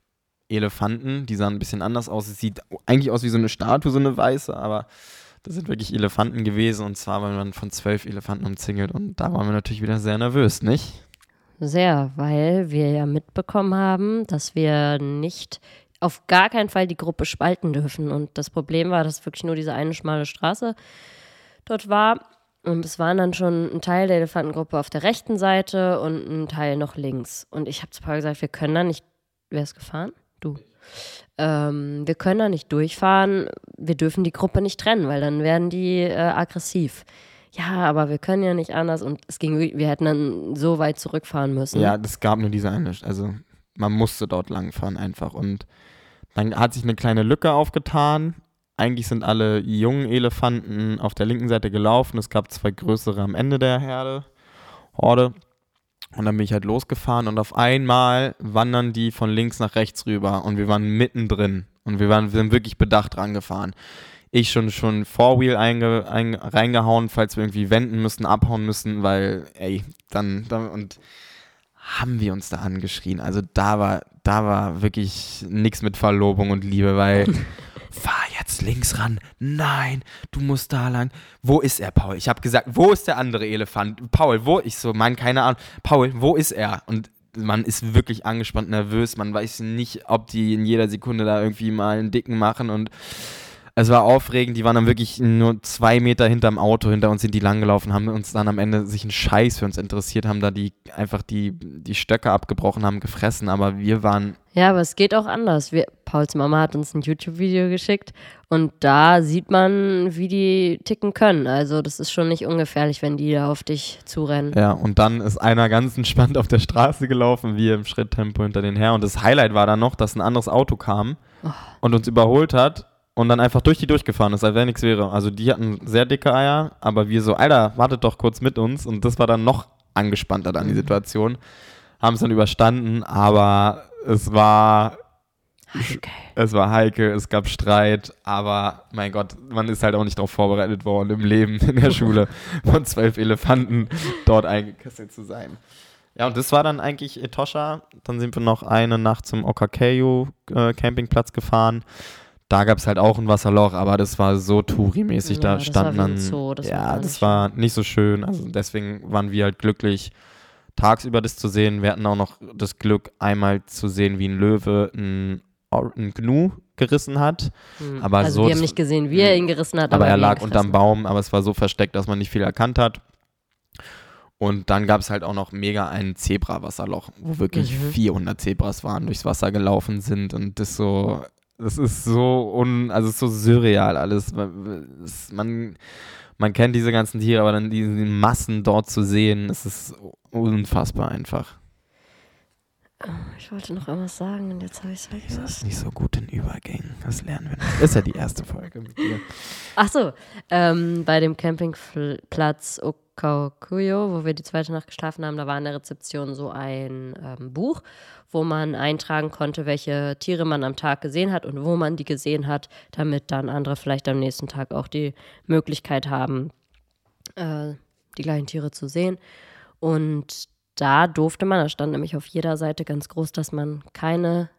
Elefanten. Die sahen ein bisschen anders aus. Es sieht eigentlich aus wie so eine Statue, so eine weiße, aber das sind wirklich Elefanten gewesen. Und zwar waren wir von zwölf Elefanten umzingelt. Und da waren wir natürlich wieder sehr nervös, nicht? Sehr, weil wir ja mitbekommen haben, dass wir nicht auf gar keinen Fall die Gruppe spalten dürfen. Und das Problem war, dass wirklich nur diese eine schmale Straße dort war. Und es waren dann schon ein Teil der Elefantengruppe auf der rechten Seite und ein Teil noch links. Und ich habe zu Paul gesagt, wir können da nicht. Wer ist gefahren? Du. Ähm, wir können da nicht durchfahren. Wir dürfen die Gruppe nicht trennen, weil dann werden die äh, aggressiv. Ja, aber wir können ja nicht anders. Und es ging, wir hätten dann so weit zurückfahren müssen. Ja, es gab nur diese eine. Also man musste dort langfahren einfach. Und dann hat sich eine kleine Lücke aufgetan eigentlich sind alle jungen Elefanten auf der linken Seite gelaufen. Es gab zwei größere am Ende der Herde, Horde. Und dann bin ich halt losgefahren und auf einmal wandern die von links nach rechts rüber und wir waren mittendrin und wir, waren, wir sind wirklich bedacht rangefahren. Ich schon schon Four-Wheel einge, ein, reingehauen, falls wir irgendwie wenden müssen, abhauen müssen, weil, ey, dann, dann und haben wir uns da angeschrien. Also da war, da war wirklich nichts mit Verlobung und Liebe, weil fahr jetzt links ran. Nein, du musst da lang. Wo ist er, Paul? Ich habe gesagt, wo ist der andere Elefant? Paul, wo? Ich so, Mann, keine Ahnung. Paul, wo ist er? Und man ist wirklich angespannt, nervös. Man weiß nicht, ob die in jeder Sekunde da irgendwie mal einen Dicken machen und es war aufregend, die waren dann wirklich nur zwei Meter hinterm Auto, hinter uns sind die langgelaufen, haben uns dann am Ende sich einen Scheiß für uns interessiert, haben da die einfach die, die Stöcke abgebrochen, haben gefressen, aber wir waren. Ja, aber es geht auch anders. Wir, Pauls Mama hat uns ein YouTube-Video geschickt und da sieht man, wie die ticken können. Also das ist schon nicht ungefährlich, wenn die da auf dich zurennen. Ja, und dann ist einer ganz entspannt auf der Straße gelaufen, wir im Schritttempo hinter den her. Und das Highlight war dann noch, dass ein anderes Auto kam oh. und uns überholt hat und dann einfach durch die durchgefahren ist, als wäre nichts wäre. Also die hatten sehr dicke Eier, aber wir so, Alter, wartet doch kurz mit uns. Und das war dann noch angespannter dann die mhm. Situation. Haben es dann überstanden, aber es war Heikel. Es war heikel, es gab Streit, aber mein Gott, man ist halt auch nicht darauf vorbereitet worden, im Leben in der Schule von zwölf Elefanten dort eingekesselt zu sein. Ja, und das war dann eigentlich Etosha. Dann sind wir noch eine Nacht zum Okakayo äh, Campingplatz gefahren da gab es halt auch ein Wasserloch, aber das war so Touri-mäßig. Ja, da standen dann. Zoo, das ja, war das war nicht so schön. Also deswegen waren wir halt glücklich, tagsüber das zu sehen. Wir hatten auch noch das Glück, einmal zu sehen, wie ein Löwe ein, ein Gnu gerissen hat. Mhm. Aber also so, wir haben nicht gesehen, wie er ihn gerissen hat. Aber, aber er lag unterm Baum, aber es war so versteckt, dass man nicht viel erkannt hat. Und dann gab es halt auch noch mega ein Zebra-Wasserloch, wo wirklich mhm. 400 Zebras waren, durchs Wasser gelaufen sind und das so das ist so un, also so surreal alles. Man, man kennt diese ganzen Tiere, aber dann diese Massen dort zu sehen, es ist unfassbar einfach. Ich wollte noch irgendwas sagen und jetzt habe ich es vergessen. Das ist nicht so gut in Übergängen. Das lernen wir noch. Das ist ja die erste Folge mit dir. Ach so, ähm, bei dem Campingplatz Okakuyo, wo wir die zweite Nacht geschlafen haben, da war in der Rezeption so ein ähm, Buch, wo man eintragen konnte, welche Tiere man am Tag gesehen hat und wo man die gesehen hat, damit dann andere vielleicht am nächsten Tag auch die Möglichkeit haben, äh, die gleichen Tiere zu sehen. Und da durfte man, da stand nämlich auf jeder Seite ganz groß, dass man keine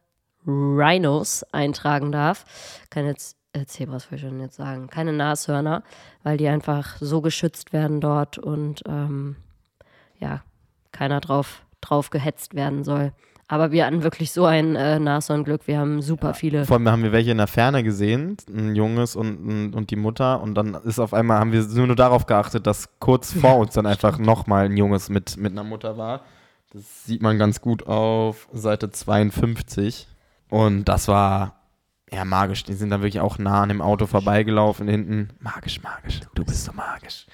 Rhinos eintragen darf. Keine äh, Zebras, würde ich schon jetzt sagen. Keine Nashörner, weil die einfach so geschützt werden dort und ähm, ja, keiner drauf, drauf gehetzt werden soll. Aber wir hatten wirklich so ein äh, Nashornglück. Wir haben super ja, viele. Vor allem haben wir welche in der Ferne gesehen, ein Junges und, ein, und die Mutter. Und dann ist auf einmal, haben wir nur, nur darauf geachtet, dass kurz vor uns dann einfach nochmal ein Junges mit, mit einer Mutter war. Das sieht man ganz gut auf Seite 52. Und das war ja magisch. Die sind dann wirklich auch nah an dem Auto vorbeigelaufen hinten. Magisch, magisch. Du bist so magisch.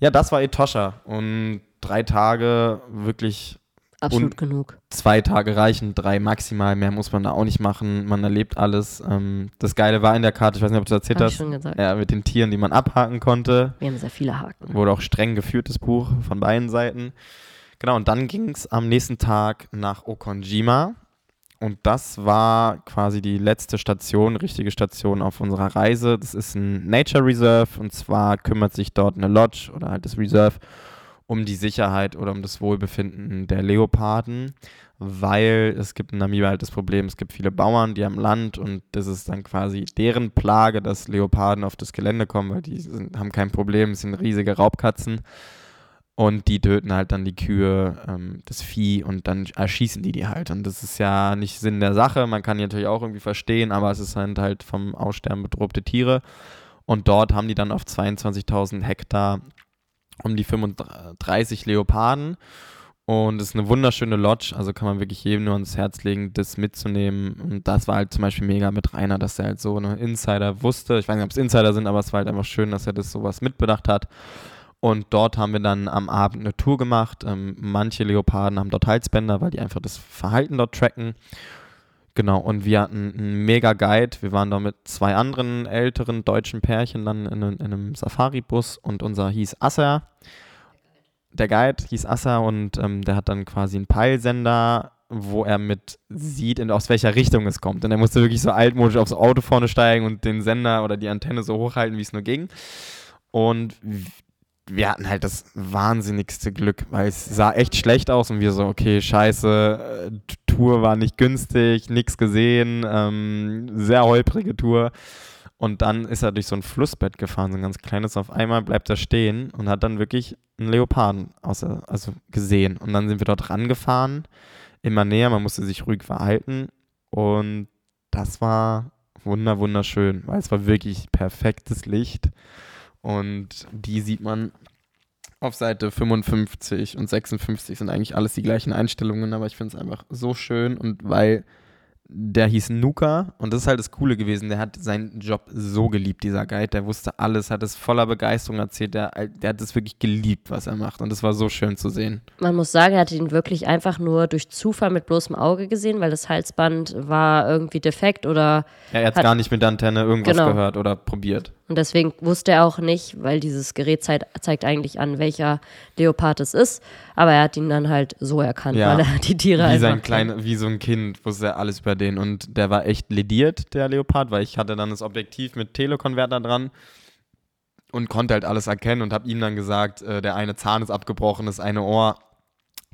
Ja, das war Etosha. Und drei Tage wirklich Absolut und genug. Zwei Tage reichen, drei maximal, mehr muss man da auch nicht machen. Man erlebt alles. Ähm, das Geile war in der Karte, ich weiß nicht, ob du das erzählt Hab hast. Ich schon gesagt. Ja, mit den Tieren, die man abhaken konnte. Wir haben sehr viele Haken. Wurde auch streng geführtes Buch von beiden Seiten. Genau, und dann ging es am nächsten Tag nach Okonjima. Und das war quasi die letzte Station, richtige Station auf unserer Reise. Das ist ein Nature Reserve und zwar kümmert sich dort eine Lodge oder halt das Reserve um die Sicherheit oder um das Wohlbefinden der Leoparden, weil es gibt in Namibia halt das Problem, es gibt viele Bauern, die am Land und das ist dann quasi deren Plage, dass Leoparden auf das Gelände kommen, weil die sind, haben kein Problem, es sind riesige Raubkatzen und die töten halt dann die Kühe, ähm, das Vieh und dann erschießen die die halt und das ist ja nicht Sinn der Sache, man kann die natürlich auch irgendwie verstehen, aber es ist halt, halt vom Aussterben bedrohte Tiere und dort haben die dann auf 22.000 Hektar um die 35 Leoparden. Und es ist eine wunderschöne Lodge, also kann man wirklich jedem nur ans Herz legen, das mitzunehmen. Und das war halt zum Beispiel mega mit Rainer, dass er halt so eine Insider wusste. Ich weiß nicht, ob es Insider sind, aber es war halt einfach schön, dass er das sowas mitbedacht hat. Und dort haben wir dann am Abend eine Tour gemacht. Ähm, manche Leoparden haben dort Halsbänder, weil die einfach das Verhalten dort tracken. Genau, und wir hatten einen mega Guide. Wir waren da mit zwei anderen älteren deutschen Pärchen dann in, in einem Safari-Bus und unser hieß Asser. Der Guide hieß Asser und ähm, der hat dann quasi einen Peilsender, wo er mit sieht, in, aus welcher Richtung es kommt. Und er musste wirklich so altmodisch aufs Auto vorne steigen und den Sender oder die Antenne so hochhalten, wie es nur ging. Und wir hatten halt das wahnsinnigste Glück, weil es sah echt schlecht aus und wir so, okay, scheiße, äh, Tour war nicht günstig, nichts gesehen, ähm, sehr holprige Tour. Und dann ist er durch so ein Flussbett gefahren, so ein ganz kleines. Auf einmal bleibt er stehen und hat dann wirklich einen Leoparden außer, also gesehen. Und dann sind wir dort rangefahren, immer näher. Man musste sich ruhig verhalten. Und das war wunder, wunderschön, weil es war wirklich perfektes Licht. Und die sieht man auf Seite 55 und 56 sind eigentlich alles die gleichen Einstellungen, aber ich finde es einfach so schön und weil der hieß Nuka und das ist halt das Coole gewesen. Der hat seinen Job so geliebt, dieser Guide. Der wusste alles, hat es voller Begeisterung erzählt. Der, der hat es wirklich geliebt, was er macht und das war so schön zu sehen. Man muss sagen, er hat ihn wirklich einfach nur durch Zufall mit bloßem Auge gesehen, weil das Halsband war irgendwie defekt oder. Ja, er hat gar nicht mit der Antenne irgendwas genau. gehört oder probiert. Und deswegen wusste er auch nicht, weil dieses Gerät zeigt, zeigt, eigentlich an, welcher Leopard es ist. Aber er hat ihn dann halt so erkannt, ja, weil er die Tiere wie einfach. Sein kleine, wie so ein Kind wusste er alles über den. Und der war echt lediert, der Leopard, weil ich hatte dann das Objektiv mit Telekonverter dran und konnte halt alles erkennen und habe ihm dann gesagt, äh, der eine Zahn ist abgebrochen, das eine Ohr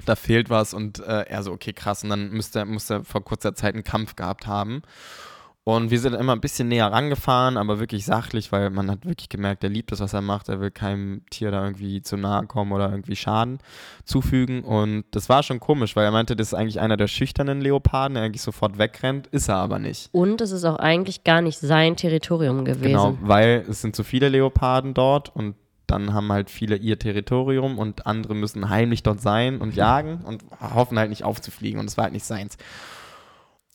da fehlt was und äh, er so, okay, krass. Und dann müsste, musste er vor kurzer Zeit einen Kampf gehabt haben. Und wir sind immer ein bisschen näher rangefahren, aber wirklich sachlich, weil man hat wirklich gemerkt, er liebt das, was er macht. Er will keinem Tier da irgendwie zu nahe kommen oder irgendwie Schaden zufügen. Und das war schon komisch, weil er meinte, das ist eigentlich einer der schüchternen Leoparden, der eigentlich sofort wegrennt. Ist er aber nicht. Und es ist auch eigentlich gar nicht sein Territorium gewesen. Genau, weil es sind zu viele Leoparden dort und dann haben halt viele ihr Territorium und andere müssen heimlich dort sein und jagen und hoffen halt nicht aufzufliegen. Und das war halt nicht seins.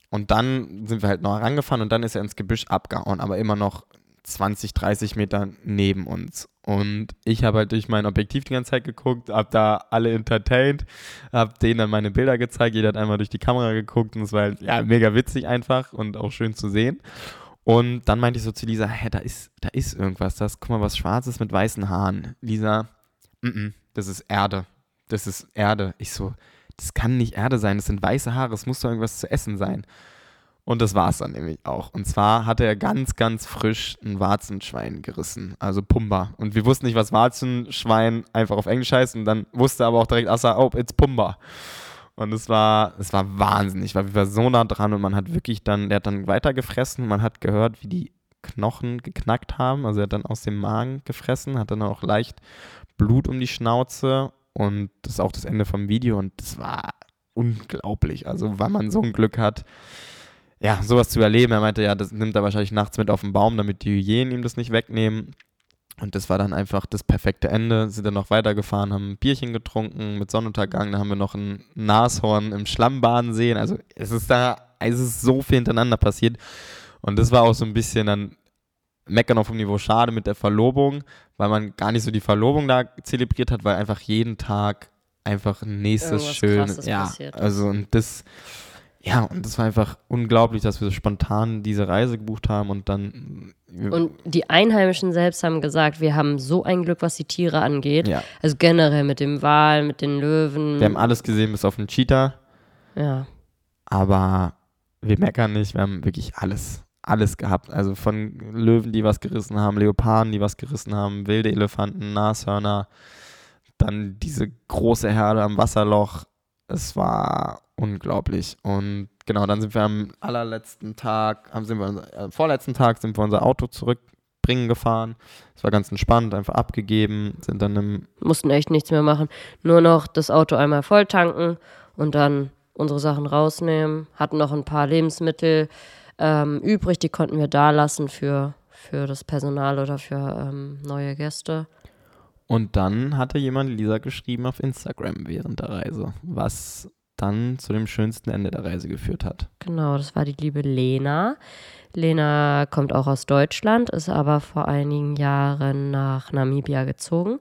Und dann sind wir halt noch herangefahren und dann ist er ins Gebüsch abgehauen, aber immer noch 20, 30 Meter neben uns. Und ich habe halt durch mein Objektiv die ganze Zeit geguckt, habe da alle entertained, habe denen dann meine Bilder gezeigt, jeder hat einmal durch die Kamera geguckt und es war halt ja, mega witzig einfach und auch schön zu sehen. Und dann meinte ich so zu Lisa, hä, da ist, da ist irgendwas, das, guck mal, was Schwarzes mit weißen Haaren. Lisa, mm -mm, das ist Erde. Das ist Erde. Ich so, das kann nicht Erde sein, das sind weiße Haare, es muss doch irgendwas zu essen sein. Und das war es dann nämlich auch. Und zwar hatte er ganz, ganz frisch ein Warzenschwein gerissen, also Pumba. Und wir wussten nicht, was Warzenschwein einfach auf Englisch heißt. Und dann wusste er aber auch direkt, Assa, oh, it's Pumba. Und es war, es war wahnsinnig, weil wir waren so nah dran und man hat wirklich dann, der hat dann weiter gefressen. Man hat gehört, wie die Knochen geknackt haben. Also er hat dann aus dem Magen gefressen, hat dann auch leicht Blut um die Schnauze und das ist auch das Ende vom Video und das war unglaublich. Also, weil man so ein Glück hat, ja, sowas zu erleben. Er meinte, ja, das nimmt er wahrscheinlich nachts mit auf den Baum, damit die Hyänen ihm das nicht wegnehmen. Und das war dann einfach das perfekte Ende. Sind dann noch weitergefahren, haben ein Bierchen getrunken mit Sonnenuntergang. Da haben wir noch ein Nashorn im Schlammbahn sehen. Also es ist da, es ist so viel hintereinander passiert. Und das war auch so ein bisschen dann meckern auf dem Niveau schade mit der Verlobung, weil man gar nicht so die Verlobung da zelebriert hat, weil einfach jeden Tag einfach ein nächstes schönes, ja, also und das, ja, und das war einfach unglaublich, dass wir so spontan diese Reise gebucht haben und dann. Und die Einheimischen selbst haben gesagt, wir haben so ein Glück, was die Tiere angeht. Ja. Also generell mit dem Wal, mit den Löwen. Wir haben alles gesehen, bis auf den Cheetah. Ja. Aber wir meckern nicht, wir haben wirklich alles alles gehabt. Also von Löwen, die was gerissen haben, Leoparden, die was gerissen haben, wilde Elefanten, Nashörner, dann diese große Herde am Wasserloch. Es war unglaublich. Und genau, dann sind wir am allerletzten Tag, sind wir, äh, vorletzten Tag sind wir unser Auto zurückbringen gefahren. Es war ganz entspannt, einfach abgegeben, sind dann im. Mussten echt nichts mehr machen. Nur noch das Auto einmal voll tanken und dann unsere Sachen rausnehmen. Hatten noch ein paar Lebensmittel ähm, übrig. Die konnten wir da lassen für, für das Personal oder für ähm, neue Gäste. Und dann hatte jemand Lisa geschrieben auf Instagram während der Reise, was dann zu dem schönsten Ende der Reise geführt hat. Genau, das war die liebe Lena. Lena kommt auch aus Deutschland, ist aber vor einigen Jahren nach Namibia gezogen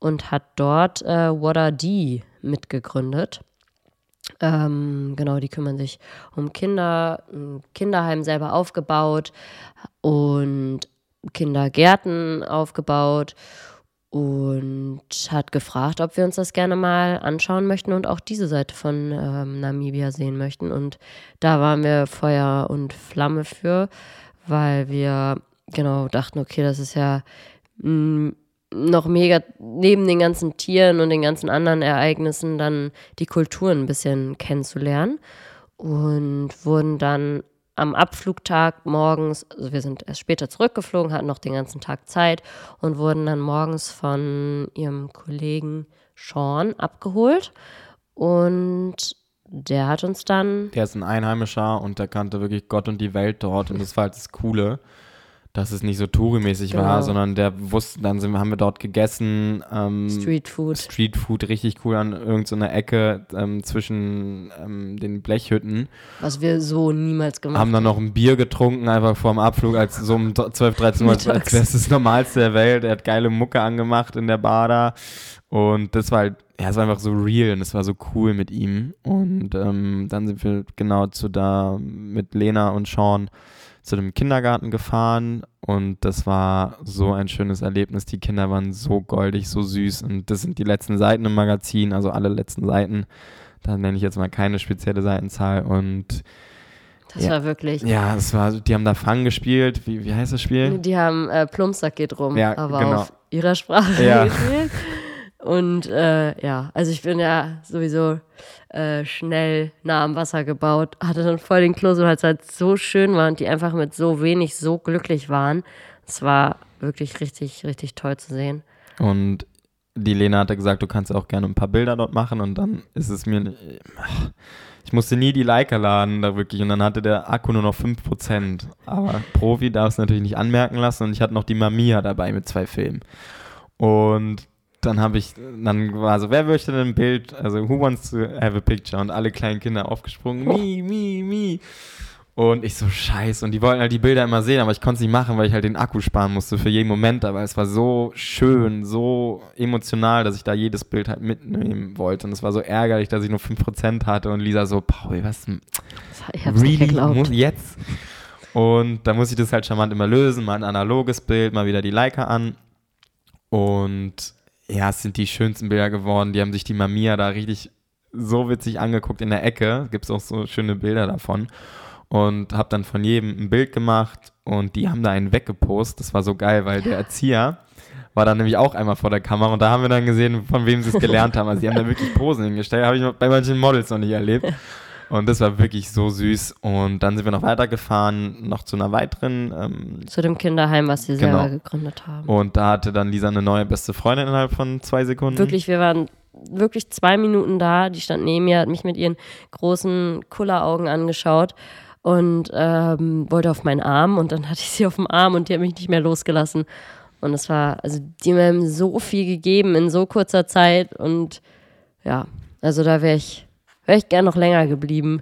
und hat dort äh, Wada D mitgegründet. Ähm, genau, die kümmern sich um Kinder, ein Kinderheim selber aufgebaut und Kindergärten aufgebaut und hat gefragt, ob wir uns das gerne mal anschauen möchten und auch diese Seite von ähm, Namibia sehen möchten. Und da waren wir Feuer und Flamme für, weil wir genau dachten, okay, das ist ja mh, mm, noch mega neben den ganzen Tieren und den ganzen anderen Ereignissen dann die Kulturen ein bisschen kennenzulernen und wurden dann am Abflugtag morgens, also wir sind erst später zurückgeflogen, hatten noch den ganzen Tag Zeit und wurden dann morgens von ihrem Kollegen Sean abgeholt. Und der hat uns dann. Der ist ein Einheimischer und der kannte wirklich Gott und die Welt dort. Und das war halt das Coole dass es nicht so Touri-mäßig genau. war, sondern der wusste, dann sind, haben wir dort gegessen. Ähm, Street Food. Street Food, richtig cool an irgendeiner so Ecke ähm, zwischen ähm, den Blechhütten. Was wir so niemals gemacht haben. Haben dann noch ein Bier getrunken, einfach vor dem Abflug, als so um 12, 13 Uhr, als wäre es das Normalste der Welt. Er hat geile Mucke angemacht in der Bar da. Und das war halt, ja, es war einfach so real und es war so cool mit ihm. Und ähm, dann sind wir genau zu da mit Lena und Sean zu dem Kindergarten gefahren und das war so ein schönes Erlebnis. Die Kinder waren so goldig, so süß und das sind die letzten Seiten im Magazin, also alle letzten Seiten. Da nenne ich jetzt mal keine spezielle Seitenzahl und das ja, war wirklich. Ja, es war, die haben da Fang gespielt. Wie, wie heißt das Spiel? Die haben äh, Plumpsack geht rum, ja, aber genau. auf ihrer Sprache ja. gespielt. Und äh, ja, also ich bin ja sowieso äh, schnell nah am Wasser gebaut, hatte dann voll den Kloß, weil es halt so schön war und die einfach mit so wenig so glücklich waren. Es war wirklich richtig, richtig toll zu sehen. Und die Lena hatte gesagt, du kannst auch gerne ein paar Bilder dort machen und dann ist es mir. Ich musste nie die Leica laden, da wirklich. Und dann hatte der Akku nur noch 5%. Aber Profi darf es natürlich nicht anmerken lassen und ich hatte noch die Mamiya dabei mit zwei Filmen. Und dann habe ich, dann war so, wer möchte denn ein Bild? Also, who wants to have a picture? Und alle kleinen Kinder aufgesprungen, oh. me, me, me. Und ich so, scheiße. Und die wollten halt die Bilder immer sehen, aber ich konnte es nicht machen, weil ich halt den Akku sparen musste für jeden Moment. Aber es war so schön, so emotional, dass ich da jedes Bild halt mitnehmen wollte. Und es war so ärgerlich, dass ich nur 5% hatte. Und Lisa so, Paul, was? Ich hab's really? Muss jetzt? Und da muss ich das halt charmant immer lösen. Mal ein analoges Bild, mal wieder die Leica an. Und ja, es sind die schönsten Bilder geworden. Die haben sich die Mamia da richtig so witzig angeguckt in der Ecke. Gibt es auch so schöne Bilder davon. Und habe dann von jedem ein Bild gemacht und die haben da einen weggepostet. Das war so geil, weil der Erzieher war dann nämlich auch einmal vor der Kamera und da haben wir dann gesehen, von wem sie es gelernt haben. Also die haben da wirklich Posen hingestellt. Habe ich bei manchen Models noch nicht erlebt. Und das war wirklich so süß. Und dann sind wir noch weitergefahren, noch zu einer weiteren. Ähm, zu dem Kinderheim, was sie genau. selber gegründet haben. Und da hatte dann Lisa eine neue beste Freundin innerhalb von zwei Sekunden. Wirklich, wir waren wirklich zwei Minuten da. Die stand neben mir, hat mich mit ihren großen Kulleraugen angeschaut und ähm, wollte auf meinen Arm. Und dann hatte ich sie auf dem Arm und die hat mich nicht mehr losgelassen. Und es war, also die haben so viel gegeben in so kurzer Zeit. Und ja, also da wäre ich wäre ich gern noch länger geblieben.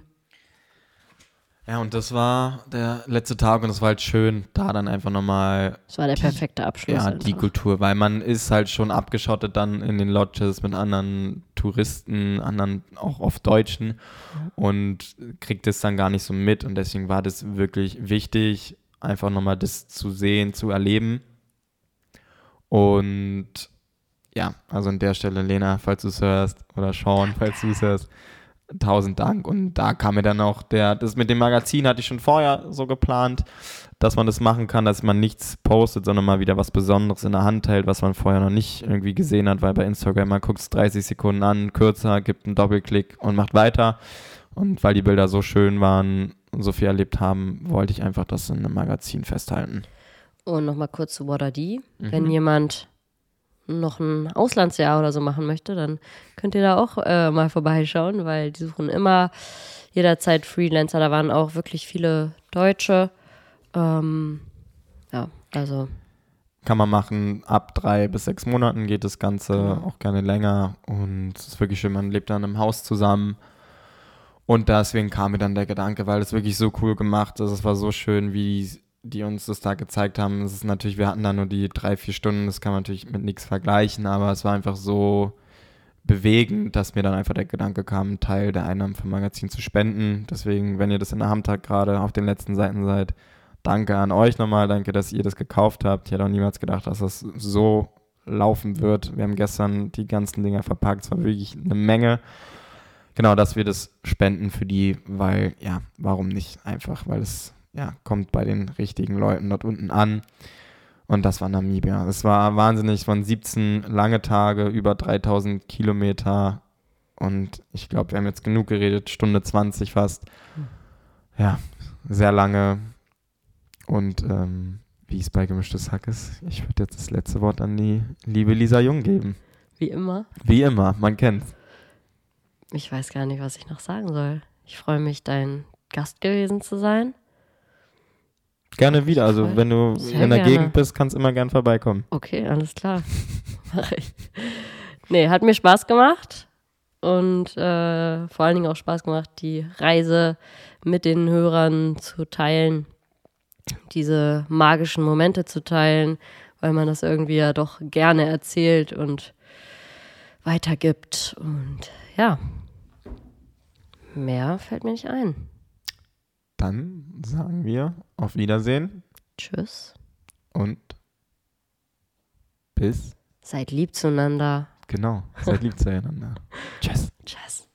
Ja, und das war der letzte Tag und es war halt schön, da dann einfach nochmal. Das war der perfekte Abschluss. Ja, einfach. die Kultur, weil man ist halt schon abgeschottet dann in den Lodges mit anderen Touristen, anderen auch oft Deutschen und kriegt es dann gar nicht so mit und deswegen war das wirklich wichtig, einfach nochmal das zu sehen, zu erleben. Und ja, also an der Stelle, Lena, falls du es hörst, oder Sean, falls du es hörst, tausend Dank. Und da kam mir dann auch der, das mit dem Magazin hatte ich schon vorher so geplant, dass man das machen kann, dass man nichts postet, sondern mal wieder was Besonderes in der Hand hält, was man vorher noch nicht irgendwie gesehen hat, weil bei Instagram man guckt es 30 Sekunden an, kürzer, gibt einen Doppelklick und macht weiter. Und weil die Bilder so schön waren und so viel erlebt haben, wollte ich einfach das in einem Magazin festhalten. Und nochmal kurz zu What Mhm. Wenn jemand noch ein Auslandsjahr oder so machen möchte, dann könnt ihr da auch äh, mal vorbeischauen, weil die suchen immer jederzeit Freelancer. Da waren auch wirklich viele Deutsche. Ähm, ja, also. Kann man machen, ab drei bis sechs Monaten geht das Ganze, genau. auch gerne länger. Und es ist wirklich schön, man lebt dann im Haus zusammen. Und deswegen kam mir dann der Gedanke, weil es wirklich so cool gemacht ist. Es war so schön, wie die uns das da gezeigt haben. Es ist natürlich, wir hatten da nur die drei, vier Stunden, das kann man natürlich mit nichts vergleichen, aber es war einfach so bewegend, dass mir dann einfach der Gedanke kam, einen Teil der Einnahmen vom Magazin zu spenden. Deswegen, wenn ihr das in der Hand gerade auf den letzten Seiten seid, danke an euch nochmal, danke, dass ihr das gekauft habt. Ich hätte auch niemals gedacht, dass das so laufen wird. Wir haben gestern die ganzen Dinger verpackt, es war wirklich eine Menge. Genau, dass wir das spenden für die, weil, ja, warum nicht? Einfach, weil es ja, kommt bei den richtigen Leuten dort unten an. Und das war Namibia. Es war wahnsinnig, von 17 lange Tage, über 3000 Kilometer. Und ich glaube, wir haben jetzt genug geredet, Stunde 20 fast. Ja, sehr lange. Und ähm, wie es bei gemischtes Hack ist, ich würde jetzt das letzte Wort an die liebe Lisa Jung geben. Wie immer. Wie immer, man kennt's. Ich weiß gar nicht, was ich noch sagen soll. Ich freue mich, dein Gast gewesen zu sein. Gerne wieder. Also wenn du Sehr in der gerne. Gegend bist, kannst immer gern vorbeikommen. Okay, alles klar. Mach ich. Nee, hat mir Spaß gemacht und äh, vor allen Dingen auch Spaß gemacht, die Reise mit den Hörern zu teilen, diese magischen Momente zu teilen, weil man das irgendwie ja doch gerne erzählt und weitergibt. Und ja, mehr fällt mir nicht ein. Dann sagen wir auf Wiedersehen Tschüss. und bis Seid lieb zueinander. genau. Seid lieb zueinander. Tschüss. Tschüss.